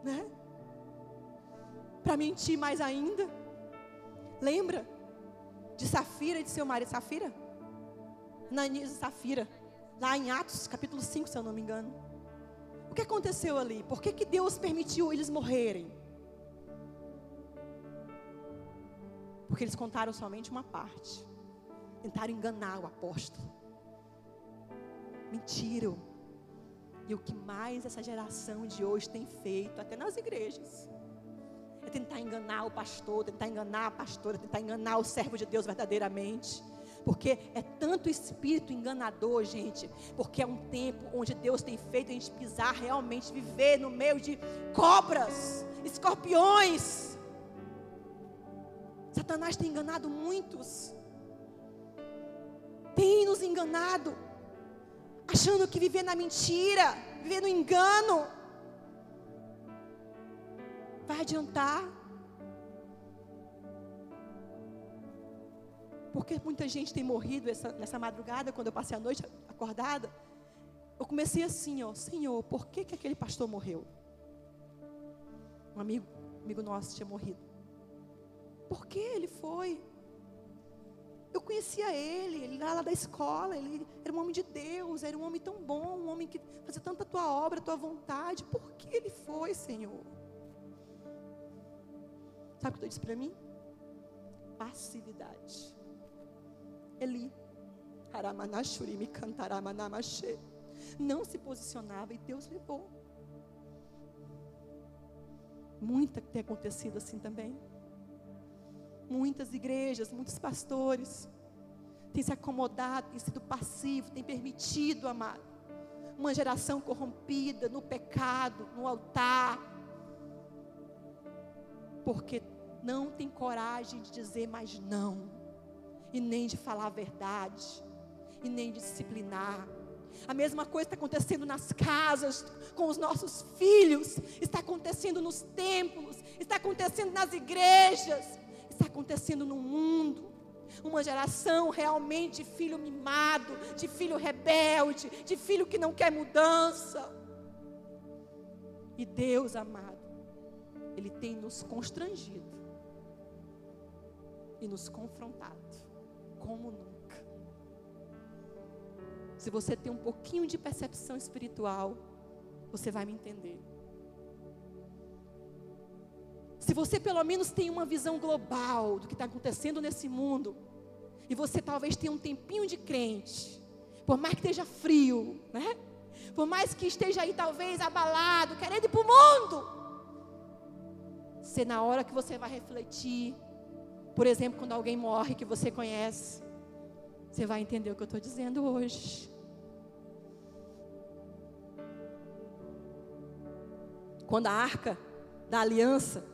né? Para mentir mais ainda. Lembra de Safira e de seu marido? Safira? Nanisa e Safira lá em Atos capítulo 5, se eu não me engano. O que aconteceu ali? Por que, que Deus permitiu eles morrerem? Porque eles contaram somente uma parte. Tentaram enganar o apóstolo. Mentiram. E o que mais essa geração de hoje tem feito, até nas igrejas, é tentar enganar o pastor, tentar enganar a pastora, tentar enganar o servo de Deus verdadeiramente porque é tanto espírito enganador, gente, porque é um tempo onde Deus tem feito a gente pisar realmente, viver no meio de cobras, escorpiões. Satanás tem enganado muitos, tem nos enganado, achando que viver na mentira, viver no engano, vai adiantar. Porque muita gente tem morrido essa, nessa madrugada, quando eu passei a noite acordada. Eu comecei assim, ó, Senhor, por que, que aquele pastor morreu? Um amigo, amigo nosso tinha morrido. Por que ele foi? Eu conhecia ele, ele era lá da escola, ele era um homem de Deus, era um homem tão bom, um homem que fazia tanta tua obra, tua vontade. Por que ele foi, Senhor? Sabe o que tu disse para mim? Passividade. Eli, Haramanashuri, me Não se posicionava e Deus levou. Muita tem acontecido assim também. Muitas igrejas, muitos pastores têm se acomodado, têm sido passivo, têm permitido, amado, uma geração corrompida no pecado, no altar, porque não tem coragem de dizer mais não, e nem de falar a verdade, e nem de disciplinar. A mesma coisa está acontecendo nas casas, com os nossos filhos, está acontecendo nos templos, está acontecendo nas igrejas, está acontecendo no mundo. Uma geração realmente de filho mimado, de filho rebelde, de filho que não quer mudança. E Deus amado, Ele tem nos constrangido e nos confrontado como nunca. Se você tem um pouquinho de percepção espiritual, você vai me entender. Se você pelo menos tem uma visão global do que está acontecendo nesse mundo, e você talvez tenha um tempinho de crente, por mais que esteja frio, né? Por mais que esteja aí talvez abalado, querendo ir para o mundo, se na hora que você vai refletir, por exemplo, quando alguém morre que você conhece, você vai entender o que eu estou dizendo hoje. Quando a arca da aliança,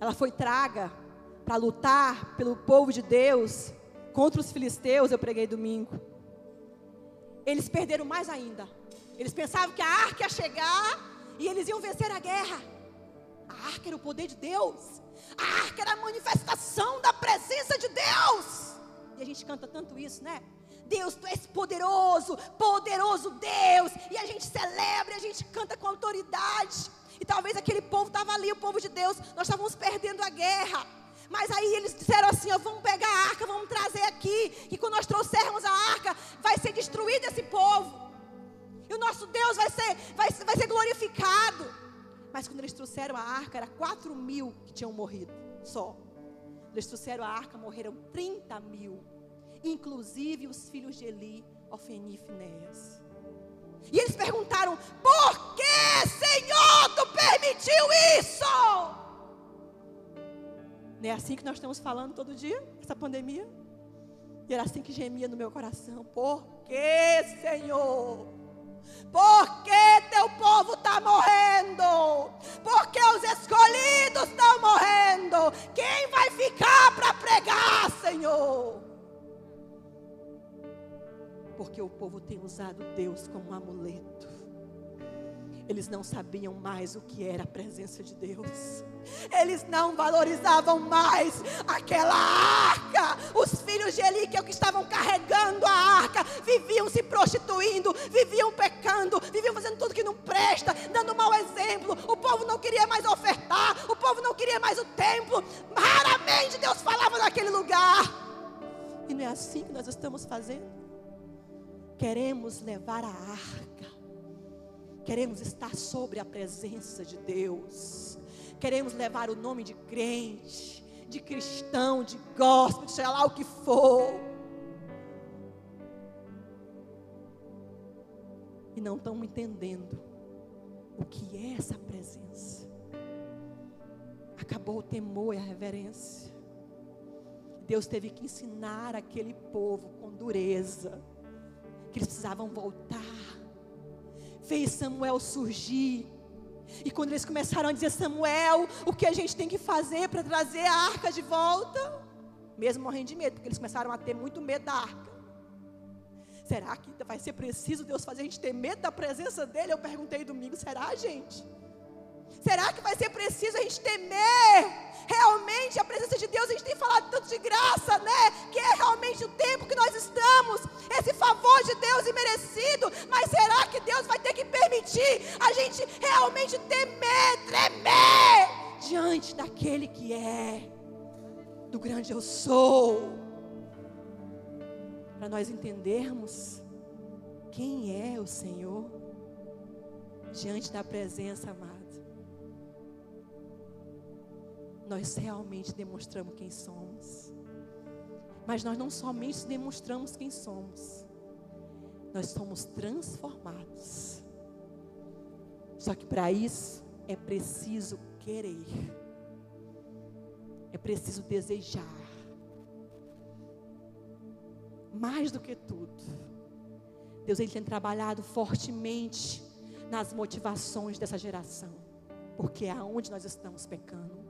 ela foi traga para lutar pelo povo de Deus contra os filisteus, eu preguei domingo. Eles perderam mais ainda. Eles pensavam que a arca ia chegar e eles iam vencer a guerra. A arca era o poder de Deus. A arca era a manifestação da presença de Deus. E a gente canta tanto isso, né? Deus, tu és poderoso, poderoso Deus. E a gente celebra, a gente canta com autoridade. E talvez aquele povo estava ali, o povo de Deus, nós estávamos perdendo a guerra. Mas aí eles disseram assim: ó, vamos pegar a arca, vamos trazer aqui. E quando nós trouxermos a arca, vai ser destruído esse povo. E o nosso Deus vai ser, vai, vai ser glorificado. Mas quando eles trouxeram a arca, era 4 mil que tinham morrido só. Eles trouxeram a arca, morreram 30 mil. Inclusive os filhos de Eli, Ofeni e Finéas. E eles perguntaram: Por que, Senhor, tu permitiu isso? Não é assim que nós estamos falando todo dia, essa pandemia? E era assim que gemia no meu coração: Por que, Senhor? Por que teu povo está morrendo? Porque os escolhidos estão morrendo? Quem vai ficar para pregar, Senhor? Porque o povo tem usado Deus como amuleto. Eles não sabiam mais o que era a presença de Deus. Eles não valorizavam mais aquela arca. Os filhos de Eli que estavam carregando a arca viviam se prostituindo, viviam pecando, viviam fazendo tudo que não presta, dando mau exemplo. O povo não queria mais ofertar, o povo não queria mais o templo. Raramente Deus falava naquele lugar. E não é assim que nós estamos fazendo. Queremos levar a arca Queremos estar sobre a presença de Deus. Queremos levar o nome de crente, de cristão, de gospel, de lá o que for. E não estamos entendendo o que é essa presença. Acabou o temor e a reverência. Deus teve que ensinar aquele povo com dureza que eles precisavam voltar fez Samuel surgir. E quando eles começaram a dizer, Samuel, o que a gente tem que fazer para trazer a arca de volta? Mesmo morrendo de medo, porque eles começaram a ter muito medo da arca. Será que vai ser preciso Deus fazer a gente ter medo da presença dele? Eu perguntei domingo, será, gente? Será que vai ser preciso a gente temer realmente a presença de Deus? A gente tem falado tanto de graça, né? Que é realmente o tempo que nós estamos, esse favor de Deus imerecido. Mas será que Deus vai ter que permitir a gente realmente temer, tremer diante daquele que é? do grande eu sou. Para nós entendermos quem é o Senhor diante da presença amada. Nós realmente demonstramos quem somos. Mas nós não somente demonstramos quem somos, nós somos transformados. Só que para isso é preciso querer, é preciso desejar, mais do que tudo. Deus ele tem trabalhado fortemente nas motivações dessa geração, porque é aonde nós estamos pecando.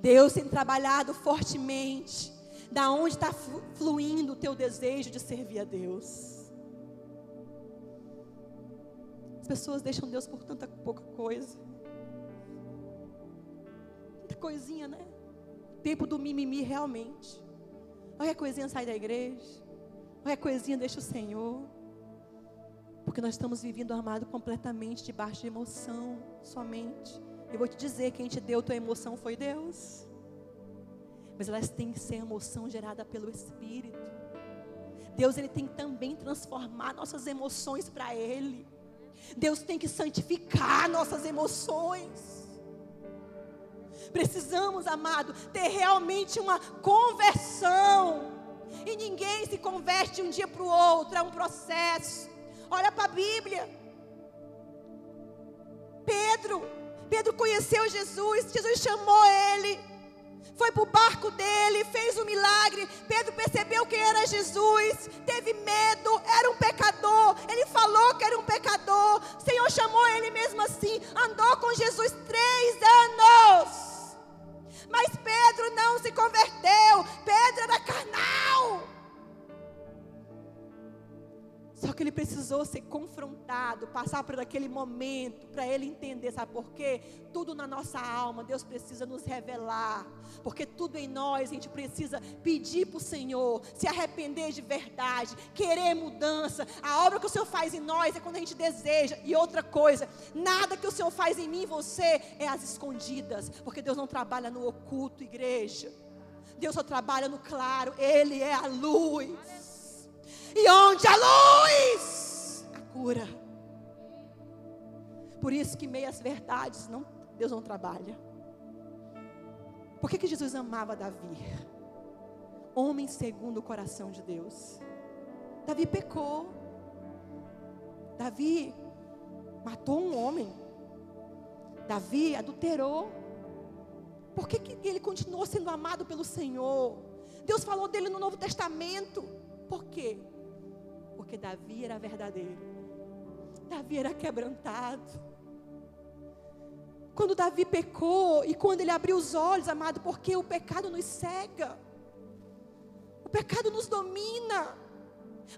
Deus tem trabalhado fortemente da onde está fluindo o teu desejo de servir a Deus. As pessoas deixam Deus por tanta pouca coisa. Tanta coisinha, né? Tempo do mimimi realmente. Qualquer coisinha sai da igreja. Qualquer coisinha deixa o Senhor. Porque nós estamos vivendo armado completamente debaixo de emoção somente. Eu vou te dizer, quem te deu tua emoção foi Deus mas elas têm que ser emoção gerada pelo Espírito. Deus ele tem que também transformar nossas emoções para Ele. Deus tem que santificar nossas emoções. Precisamos, amado, ter realmente uma conversão. E ninguém se converte um dia para o outro, é um processo. Olha para a Bíblia. Pedro, Pedro conheceu Jesus, Jesus chamou ele foi para o barco dele, fez um milagre. Pedro percebeu que era Jesus, teve medo, era um pecador. Ele falou que era um pecador. O Senhor chamou ele mesmo assim, andou com Jesus três anos. Mas Pedro não se converteu, Pedro era carnal. Só que ele precisou ser confrontado, passar por aquele momento, para ele entender, sabe por quê? Tudo na nossa alma, Deus precisa nos revelar, porque tudo em nós a gente precisa pedir para o Senhor, se arrepender de verdade, querer mudança. A obra que o Senhor faz em nós é quando a gente deseja, e outra coisa, nada que o Senhor faz em mim e você é as escondidas, porque Deus não trabalha no oculto, igreja. Deus só trabalha no claro, Ele é a luz. E onde a luz, a cura. Por isso que meias verdades não, Deus não trabalha. Por que, que Jesus amava Davi? Homem segundo o coração de Deus. Davi pecou. Davi matou um homem. Davi adulterou. Por que, que ele continuou sendo amado pelo Senhor? Deus falou dele no Novo Testamento. Por quê? Porque Davi era verdadeiro. Davi era quebrantado. Quando Davi pecou e quando ele abriu os olhos, amado, porque o pecado nos cega. O pecado nos domina.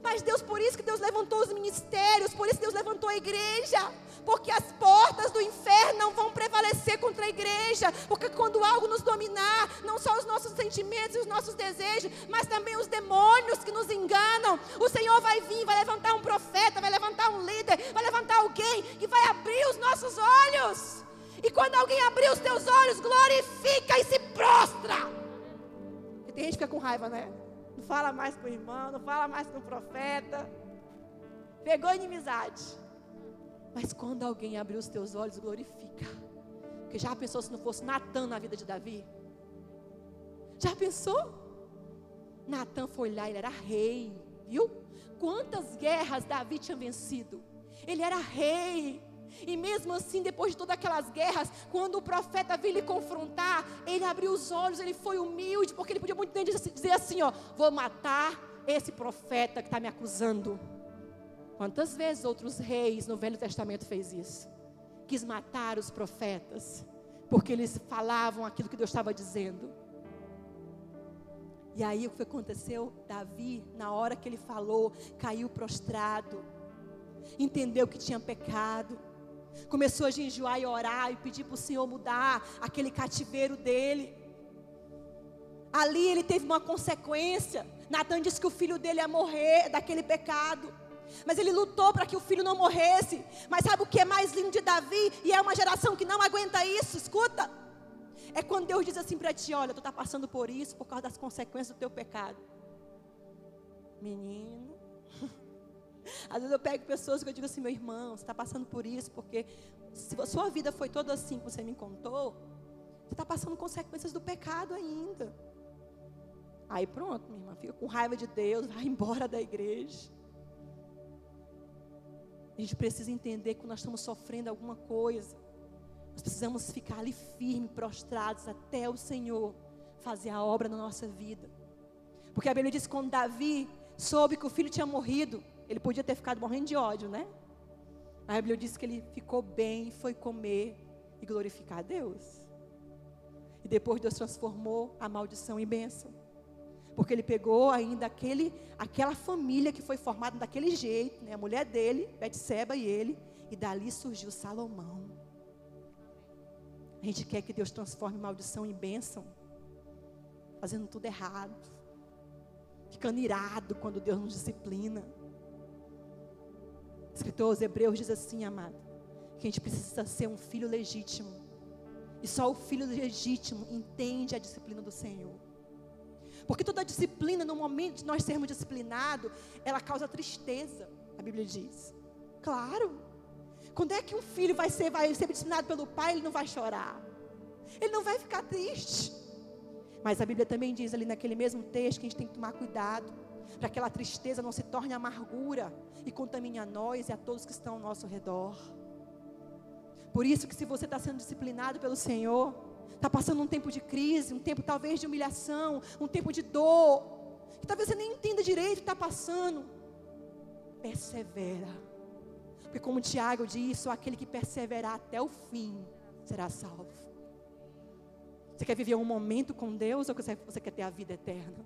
Mas Deus, por isso que Deus levantou os ministérios, por isso que Deus levantou a igreja, porque as portas do inferno não vão prevalecer contra a igreja, porque quando algo nos dominar, não só os nossos sentimentos e os nossos desejos, mas também os demônios que nos enganam, o Senhor vai vir, vai levantar um profeta, vai levantar um líder, vai levantar alguém que vai abrir os nossos olhos. E quando alguém abrir os teus olhos, glorifica e se prostra. E tem gente que fica com raiva, né? Fala mais com o irmão, não fala mais com o profeta. Pegou inimizade. Mas quando alguém abriu os teus olhos, glorifica. Porque já pensou se não fosse Natan na vida de Davi? Já pensou? Natan foi lá, ele era rei, viu? Quantas guerras Davi tinha vencido? Ele era rei. E mesmo assim, depois de todas aquelas guerras, quando o profeta veio lhe confrontar, ele abriu os olhos, ele foi humilde, porque ele podia muito bem dizer assim: ó, vou matar esse profeta que está me acusando. Quantas vezes outros reis no Velho Testamento fez isso? Quis matar os profetas, porque eles falavam aquilo que Deus estava dizendo. E aí o que aconteceu? Davi, na hora que ele falou, caiu prostrado, entendeu que tinha pecado, Começou a jejuar e orar e pedir para o Senhor mudar aquele cativeiro dele. Ali ele teve uma consequência. Natan disse que o filho dele ia morrer daquele pecado. Mas ele lutou para que o filho não morresse. Mas sabe o que é mais lindo de Davi? E é uma geração que não aguenta isso, escuta. É quando Deus diz assim para ti: olha, tu está passando por isso por causa das consequências do teu pecado. Menino. *laughs* Às vezes eu pego pessoas que eu digo assim: meu irmão, você está passando por isso porque se a sua vida foi toda assim que você me contou, você está passando consequências do pecado ainda. Aí pronto, minha irmã, fica com raiva de Deus, vai *laughs* embora da igreja. A gente precisa entender que nós estamos sofrendo alguma coisa. Nós precisamos ficar ali firmes, prostrados até o Senhor fazer a obra na nossa vida. Porque a Bíblia diz que quando Davi soube que o filho tinha morrido, ele podia ter ficado morrendo de ódio, né? A Bíblia diz que ele ficou bem, foi comer e glorificar a Deus. E depois Deus transformou a maldição em bênção. Porque ele pegou ainda aquele, aquela família que foi formada daquele jeito, né? a mulher dele, Betseba e ele, e dali surgiu Salomão. A gente quer que Deus transforme maldição em bênção, fazendo tudo errado, ficando irado quando Deus nos disciplina. Escritor aos Hebreus diz assim, amado, que a gente precisa ser um filho legítimo. E só o filho legítimo entende a disciplina do Senhor. Porque toda disciplina, no momento de nós sermos disciplinados, ela causa tristeza, a Bíblia diz. Claro. Quando é que um filho vai ser, vai ser disciplinado pelo pai, ele não vai chorar. Ele não vai ficar triste. Mas a Bíblia também diz ali naquele mesmo texto que a gente tem que tomar cuidado para que aquela tristeza não se torne amargura e contamine a nós e a todos que estão ao nosso redor. Por isso que se você está sendo disciplinado pelo Senhor, está passando um tempo de crise, um tempo talvez de humilhação, um tempo de dor, que talvez você nem entenda direito o que está passando. Persevera. Porque como Tiago diz, só aquele que perseverar até o fim será salvo. Você quer viver um momento com Deus ou você quer ter a vida eterna?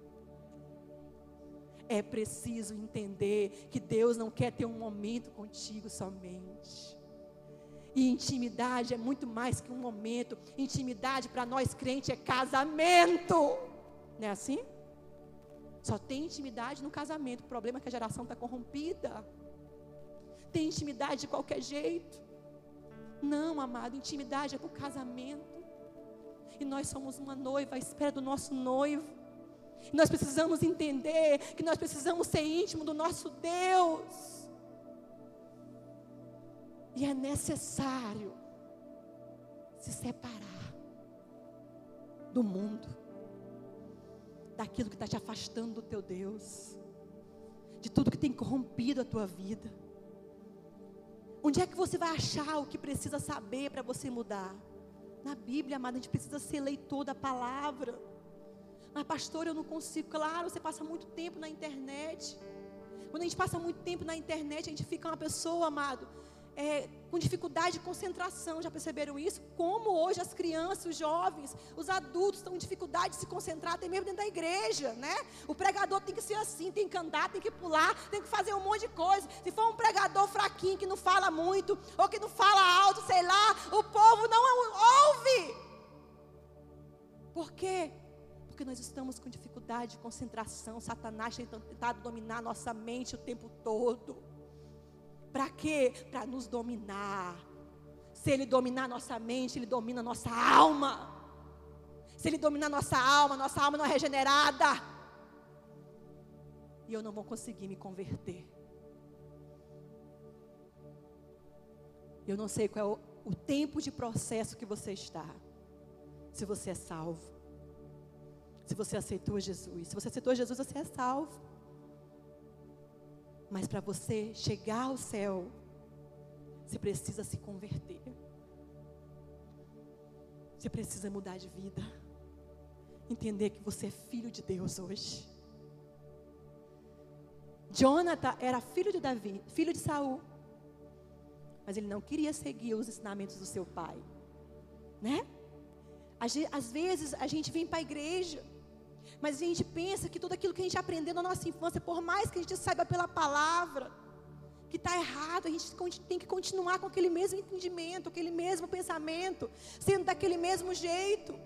É preciso entender que Deus não quer ter um momento contigo somente. E intimidade é muito mais que um momento. Intimidade para nós crentes é casamento. Não é assim? Só tem intimidade no casamento. O problema é que a geração está corrompida. Tem intimidade de qualquer jeito. Não, amado, intimidade é para o casamento. E nós somos uma noiva à espera do nosso noivo. Nós precisamos entender que nós precisamos ser íntimo do nosso Deus. E é necessário se separar do mundo, daquilo que está te afastando do teu Deus, de tudo que tem corrompido a tua vida. Onde é que você vai achar o que precisa saber para você mudar? Na Bíblia, amada, a gente precisa ser leitor da palavra. Mas, pastor, eu não consigo. Claro, você passa muito tempo na internet. Quando a gente passa muito tempo na internet, a gente fica uma pessoa, amado, é, com dificuldade de concentração, já perceberam isso? Como hoje as crianças, os jovens, os adultos estão com dificuldade de se concentrar, até mesmo dentro da igreja, né? O pregador tem que ser assim, tem que andar, tem que pular, tem que fazer um monte de coisa. Se for um pregador fraquinho, que não fala muito, ou que não fala alto, sei lá, o povo não ouve. Por quê? Porque nós estamos com dificuldade de concentração. Satanás tem tentado dominar nossa mente o tempo todo. Para quê? Para nos dominar. Se ele dominar nossa mente, ele domina nossa alma. Se ele dominar nossa alma, nossa alma não é regenerada. E eu não vou conseguir me converter. Eu não sei qual é o, o tempo de processo que você está. Se você é salvo. Se você aceitou Jesus. Se você aceitou Jesus, você é salvo. Mas para você chegar ao céu, você precisa se converter. Você precisa mudar de vida. Entender que você é filho de Deus hoje. Jonathan era filho de Davi, filho de Saul. Mas ele não queria seguir os ensinamentos do seu pai. Né? Às vezes a gente vem para a igreja mas a gente pensa que tudo aquilo que a gente aprendeu na nossa infância, por mais que a gente saiba pela palavra, que está errado, a gente tem que continuar com aquele mesmo entendimento, aquele mesmo pensamento, sendo daquele mesmo jeito.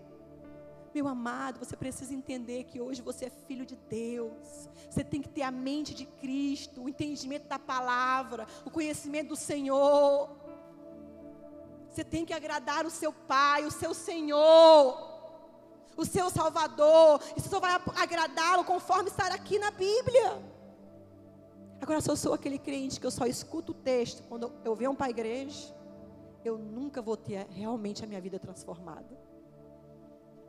Meu amado, você precisa entender que hoje você é filho de Deus. Você tem que ter a mente de Cristo, o entendimento da palavra, o conhecimento do Senhor. Você tem que agradar o seu Pai, o seu Senhor o seu Salvador, você só vai agradá-lo conforme estar aqui na Bíblia. Agora, se eu sou aquele crente que eu só escuto o texto quando eu venho para a igreja, eu nunca vou ter realmente a minha vida transformada.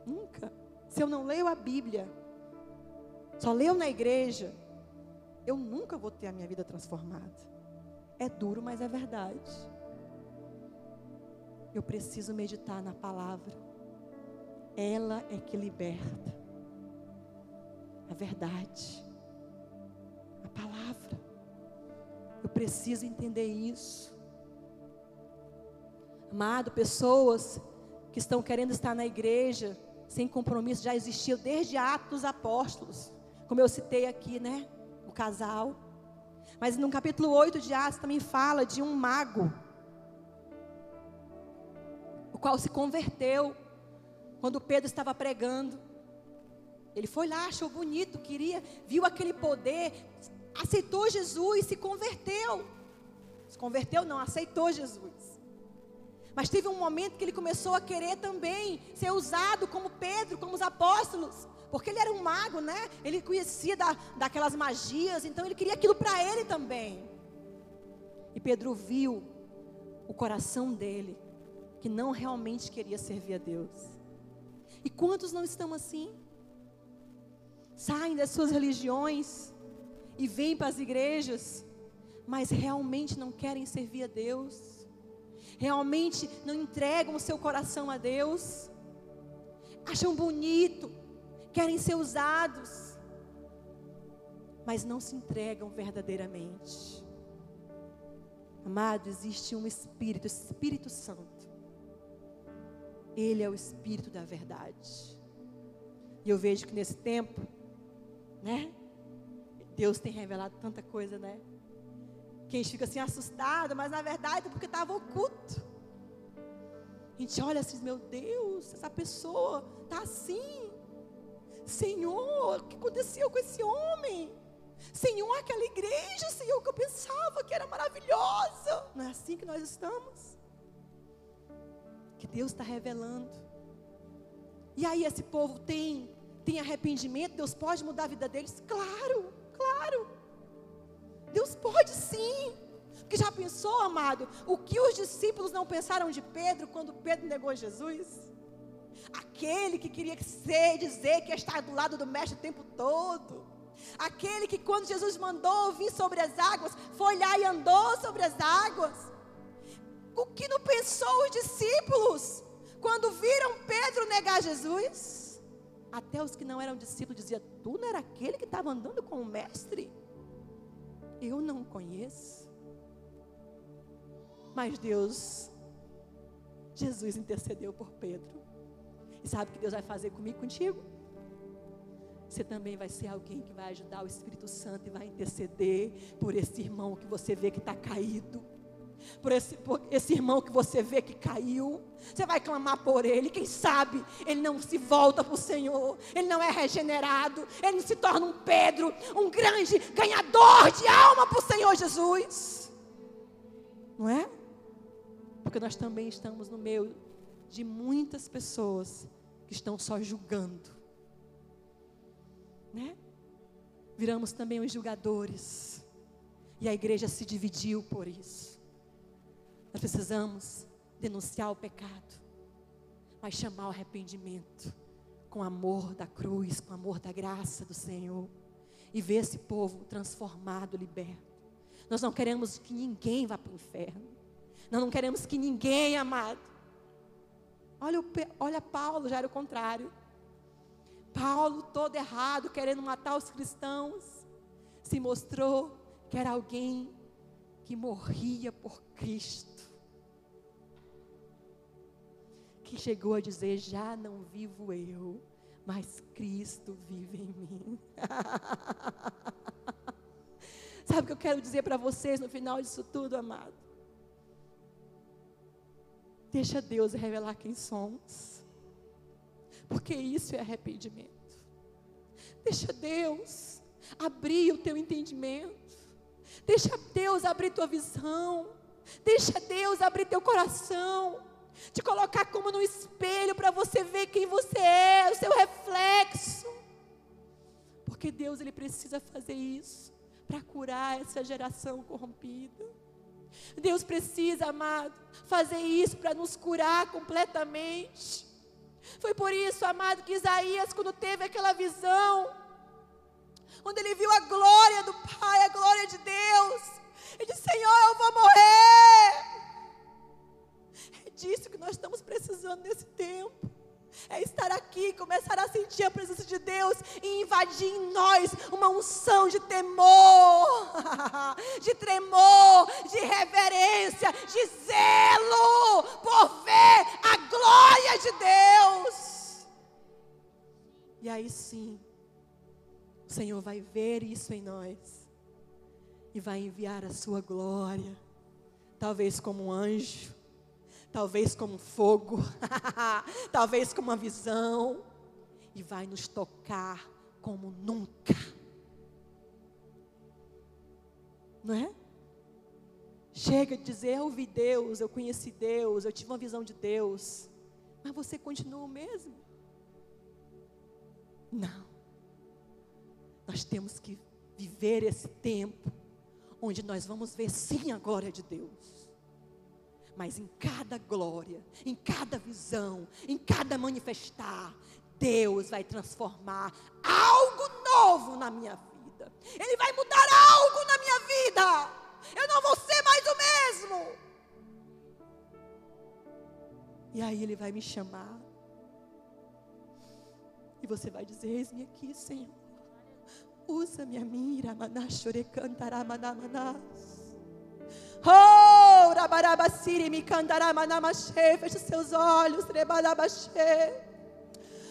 Nunca. Se eu não leio a Bíblia, só leio na igreja, eu nunca vou ter a minha vida transformada. É duro, mas é verdade. Eu preciso meditar na palavra. Ela é que liberta. A verdade. A palavra. Eu preciso entender isso. Amado, pessoas que estão querendo estar na igreja sem compromisso já existiu desde Atos Apóstolos. Como eu citei aqui, né? O casal. Mas no capítulo 8 de Atos também fala de um mago, o qual se converteu quando Pedro estava pregando. Ele foi lá, achou bonito, queria, viu aquele poder, aceitou Jesus, se converteu. Se converteu, não, aceitou Jesus. Mas teve um momento que ele começou a querer também ser usado como Pedro, como os apóstolos. Porque ele era um mago, né? Ele conhecia da, daquelas magias, então ele queria aquilo para ele também. E Pedro viu o coração dele, que não realmente queria servir a Deus. E quantos não estão assim? Saem das suas religiões e vêm para as igrejas, mas realmente não querem servir a Deus, realmente não entregam o seu coração a Deus, acham bonito, querem ser usados, mas não se entregam verdadeiramente. Amado, existe um Espírito, Espírito Santo, ele é o Espírito da verdade. E eu vejo que nesse tempo, né? Deus tem revelado tanta coisa, né? Quem fica assim assustado, mas na verdade é porque estava oculto. A gente olha assim, meu Deus, essa pessoa está assim. Senhor, o que aconteceu com esse homem? Senhor, aquela igreja, Senhor, que eu pensava que era maravilhosa. Não é assim que nós estamos? Que Deus está revelando. E aí esse povo tem, tem arrependimento, Deus pode mudar a vida deles? Claro, claro. Deus pode sim. Porque já pensou, amado, o que os discípulos não pensaram de Pedro quando Pedro negou Jesus? Aquele que queria ser, dizer que estar do lado do mestre o tempo todo. Aquele que quando Jesus mandou vir sobre as águas, foi lá e andou sobre as águas. O que não pensou os discípulos quando viram Pedro negar Jesus? Até os que não eram discípulos diziam: Tu não era aquele que estava andando com o mestre? Eu não conheço. Mas Deus, Jesus intercedeu por Pedro. E sabe o que Deus vai fazer comigo contigo? Você também vai ser alguém que vai ajudar o Espírito Santo e vai interceder por esse irmão que você vê que está caído por esse, por esse irmão que você vê que caiu. Você vai clamar por ele. Quem sabe ele não se volta para o Senhor, ele não é regenerado, ele não se torna um Pedro, um grande ganhador de alma para o Senhor Jesus. Não é? Porque nós também estamos no meio de muitas pessoas que estão só julgando. Né? Viramos também os julgadores. E a igreja se dividiu por isso. Nós precisamos denunciar o pecado, mas chamar o arrependimento com amor da cruz, com amor da graça do Senhor e ver esse povo transformado, liberto. Nós não queremos que ninguém vá para o inferno. Nós não queremos que ninguém, amado. Olha, o, olha Paulo, já era o contrário. Paulo, todo errado, querendo matar os cristãos, se mostrou que era alguém que morria por Cristo. Que chegou a dizer: Já não vivo eu, mas Cristo vive em mim. *laughs* Sabe o que eu quero dizer para vocês no final disso tudo, amado? Deixa Deus revelar quem somos, porque isso é arrependimento. Deixa Deus abrir o teu entendimento. Deixa Deus abrir tua visão. Deixa Deus abrir teu coração. Te colocar como no espelho para você ver quem você é, o seu reflexo. Porque Deus ele precisa fazer isso para curar essa geração corrompida. Deus precisa, amado, fazer isso para nos curar completamente. Foi por isso, amado, que Isaías, quando teve aquela visão, onde ele viu a glória do Pai, a glória de Deus, ele disse: Senhor, eu vou morrer. Disso que nós estamos precisando nesse tempo é estar aqui, começar a sentir a presença de Deus e invadir em nós uma unção de temor, *laughs* de tremor, de reverência, de zelo por ver a glória de Deus. E aí sim, o Senhor vai ver isso em nós e vai enviar a sua glória, talvez como um anjo talvez como fogo, *laughs* talvez como uma visão, e vai nos tocar como nunca. Não é? Chega de dizer, eu ouvi Deus, eu conheci Deus, eu tive uma visão de Deus, mas você continua o mesmo? Não. Nós temos que viver esse tempo onde nós vamos ver sim a glória de Deus mas em cada glória, em cada visão, em cada manifestar, Deus vai transformar algo novo na minha vida. Ele vai mudar algo na minha vida. Eu não vou ser mais o mesmo. E aí ele vai me chamar. E você vai dizer: Eis-me aqui, Senhor. Usa-me a mira, manachore cantará, manamanás. Oh, me candaramanamashe. Feche seus olhos.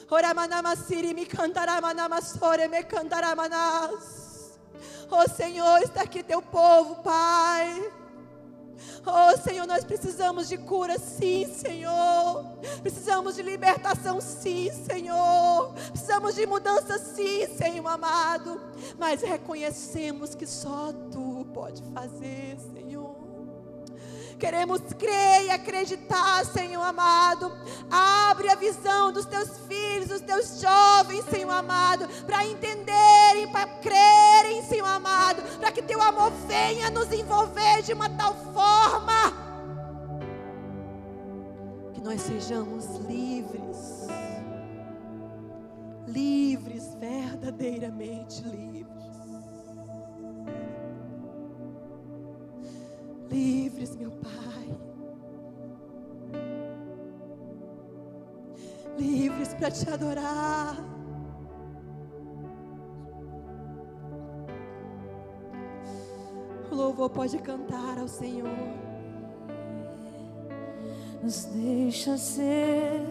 Oramanamasiri, me me candaramanas. Oh Senhor, está aqui teu povo, Pai. Oh Senhor, nós precisamos de cura, sim, Senhor. Precisamos de libertação, sim, Senhor. Precisamos de mudança, sim, Senhor amado. Mas reconhecemos que só Tu pode fazer, Senhor. Queremos crer e acreditar, Senhor amado. Abre a visão dos teus filhos, dos teus jovens, Senhor amado, para entenderem, para crerem, Senhor amado, para que teu amor venha nos envolver de uma tal forma que nós sejamos livres. Livres, verdadeiramente livres. Livres, meu Pai. Livres para te adorar. O louvor pode cantar ao Senhor. Nos deixa ser.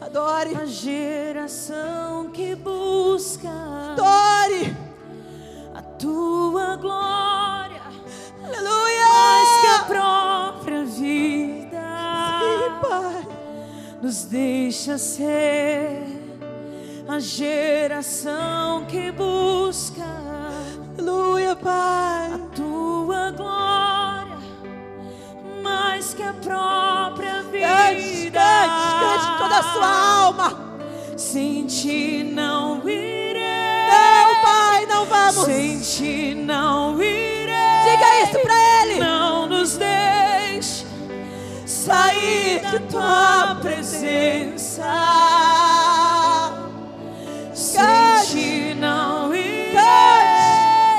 Adore a geração que busca. Adore a tua glória própria vida. Sim, Pai. Nos deixa ser a geração que busca. Aleluia, Pai. A tua glória. Mais que a própria vida. Cante, cante, cante toda a sua alma. Sem ti não irei. Não, Pai, não vamos. Sem ti não irei. Diga isso para da tua presença. Sem ti não irei.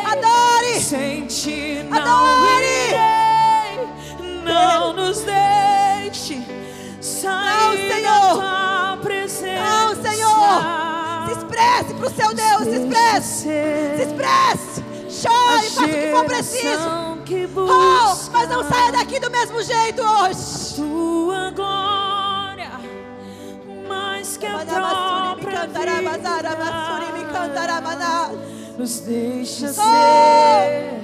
Adore. Sem ti não Adore. irei. Não nos deixe sair Senhor. da tua presença. Não, Senhor. Se expresse para o seu Deus. Se expresse. Se expresse. Chore, faça o que for preciso. Oh, mas não saia daqui do mesmo jeito hoje. Tua glória, mais que a própria vida, nos deixa ser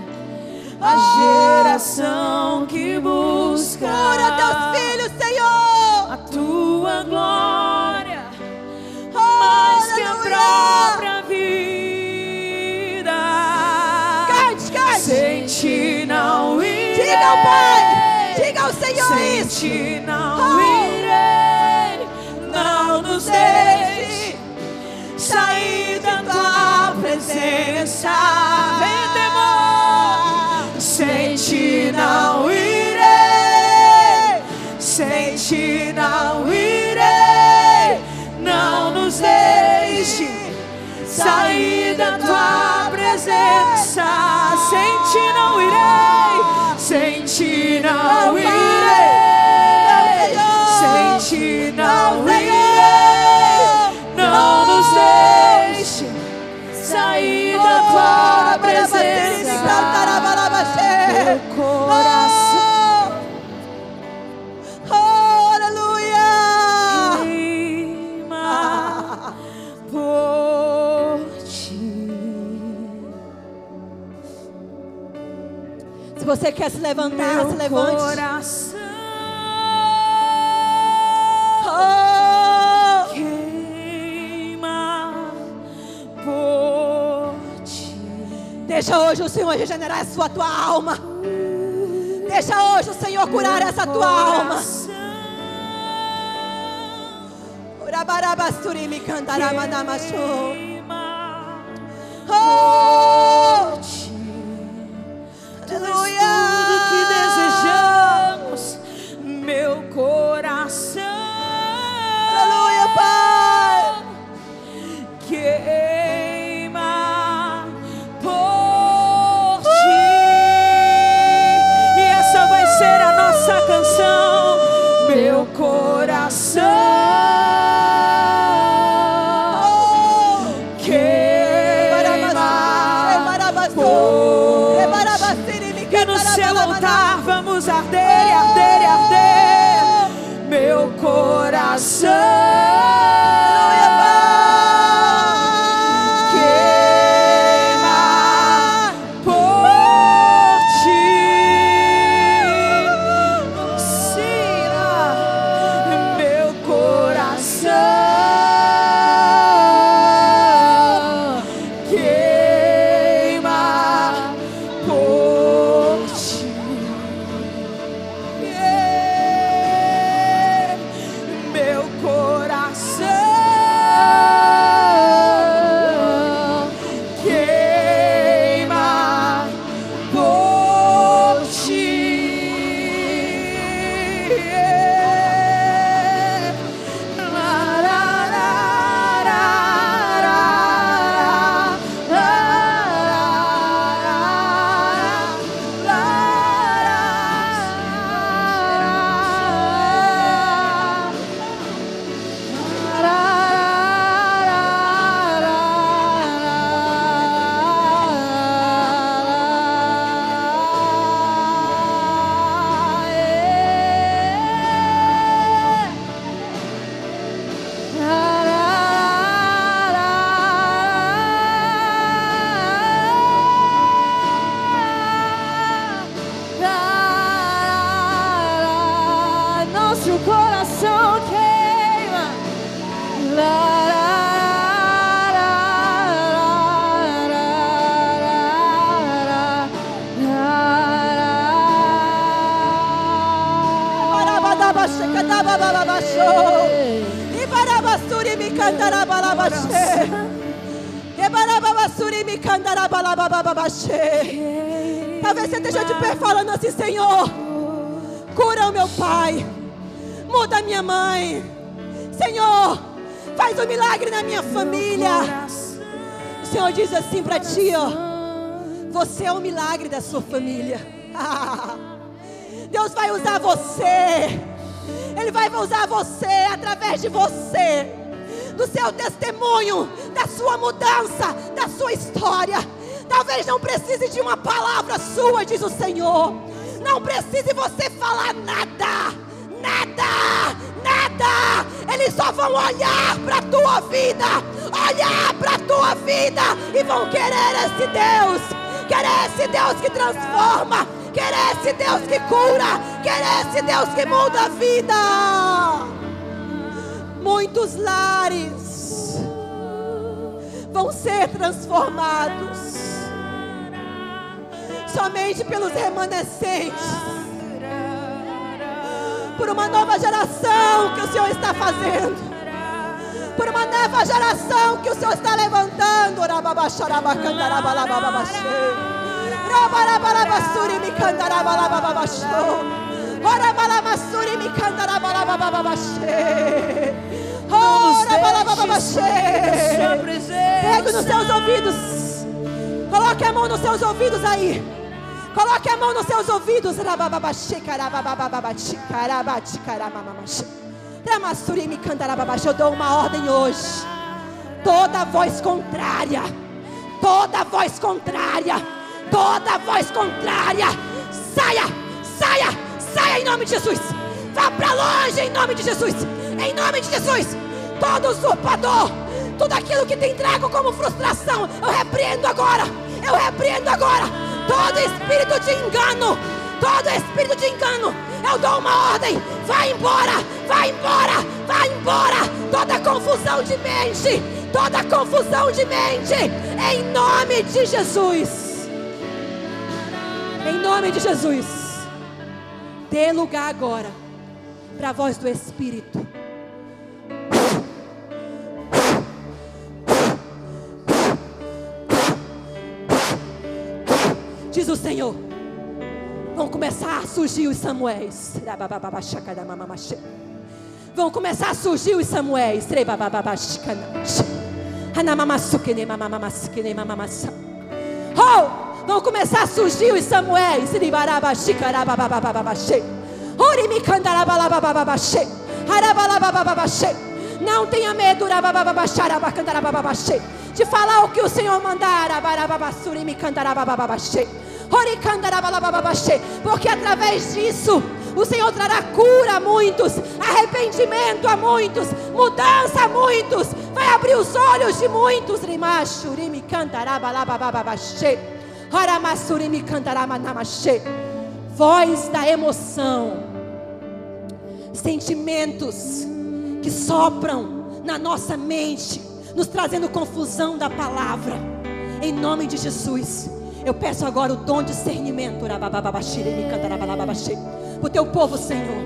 a geração que busca Cura teus filhos, ti não irei, não nos deixe sair da tua presença. Vem temor, sem ti não irei, sem ti não irei, não nos deixe sair da tua presença. Sem ti não irei, sem ti não irei. Você quer se levantar, Meu se levante. coração Oh, queima por ti. deixa hoje o Senhor regenerar a sua tua alma. Deixa hoje o Senhor curar essa tua alma. Urabarabasturi me cantaramadamashu. Queima Oh. Aleluia. Coração. Palavra sua, diz o Senhor. Não precise você falar nada. Nada, nada. Eles só vão olhar para a tua vida, olhar para a tua vida e vão querer esse Deus, querer esse Deus que transforma, querer esse Deus que cura, querer esse Deus que muda a vida. Muitos lares vão ser transformados somente pelos remanescentes por uma nova geração que o Senhor está fazendo. por uma nova geração que o Senhor está levantando. Pegue nos seus ouvidos. Coloque a mão nos seus ouvidos aí. Coloque a mão nos seus ouvidos. Eu dou uma ordem hoje. Toda voz contrária. Toda voz contrária toda voz contrária, saia, saia, saia em nome de Jesus. Vá para longe em nome de Jesus. Em nome de Jesus. Todo usurpador, tudo aquilo que te entrego como frustração, eu repreendo agora. Eu repreendo agora. Todo espírito de engano, todo espírito de engano, eu dou uma ordem. Vai embora, vai embora, vai embora. Toda confusão de mente, toda confusão de mente, em nome de Jesus. Em nome de Jesus. Dê lugar agora para a voz do Espírito. Diz o Senhor. Vão começar a surgir os Samuéis. Vão começar a surgir os Samuéis. Oh! Vão começar a surgir os Samuéis. Não tenha medo de falar o que o Senhor mandar. Porque através disso o Senhor trará cura a muitos, arrependimento a muitos, mudança a muitos, vai abrir os olhos de muitos. Voz da emoção. Sentimentos que sopram na nossa mente, nos trazendo confusão da palavra. Em nome de Jesus. Eu peço agora o dom de discernimento. O teu povo, Senhor.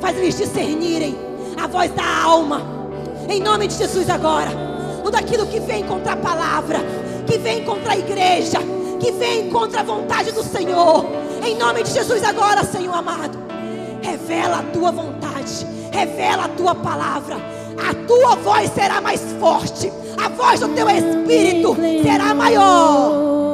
Faz eles discernirem a voz da alma. Em nome de Jesus agora. Tudo aquilo que vem contra a palavra. Que vem contra a igreja que vem contra a vontade do Senhor. Em nome de Jesus, agora, Senhor amado, revela a tua vontade, revela a tua palavra. A tua voz será mais forte, a voz do teu espírito será maior.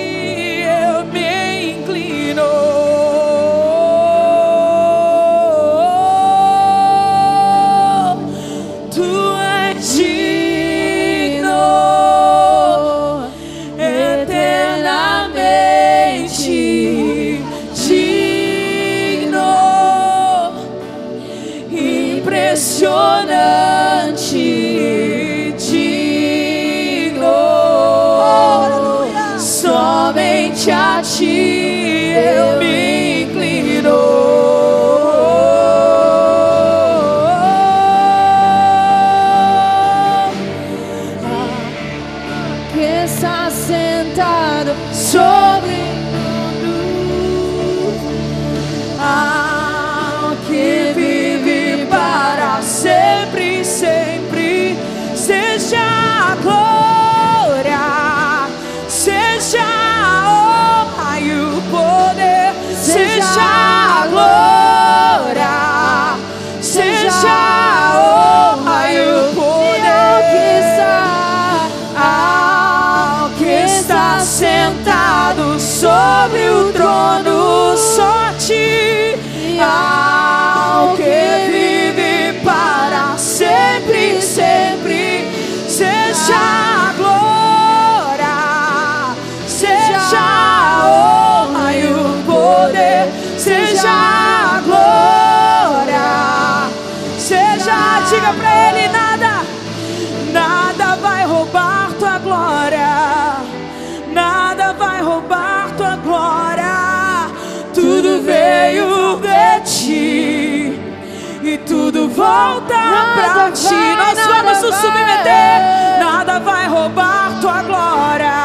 volta para ti. Nós vamos nos submeter. Nada vai roubar tua glória.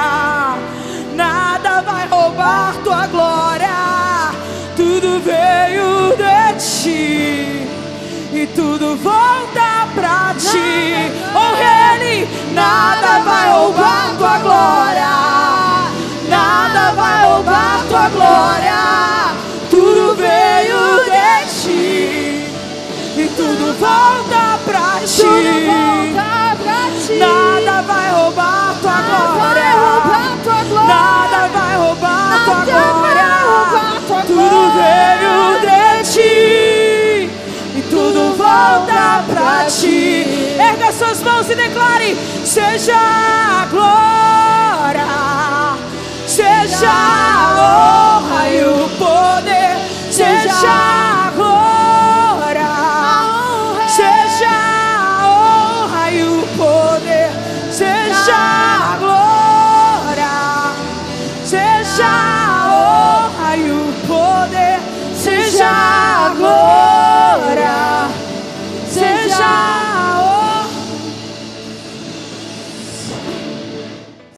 Nada vai roubar tua glória. Tudo veio de ti e tudo volta para ti. Oh, Ele, nada vai roubar tua glória. Nada vai roubar tua glória. Volta pra ti. Tudo volta pra ti. Nada vai roubar tua Nada glória. vai roubar tua glória. Nada vai roubar tua Nada glória. vai roubar tua Tudo glória. veio de ti e tudo volta pra ti. Erga suas mãos e declare: seja a glória, seja a honra e o poder, seja a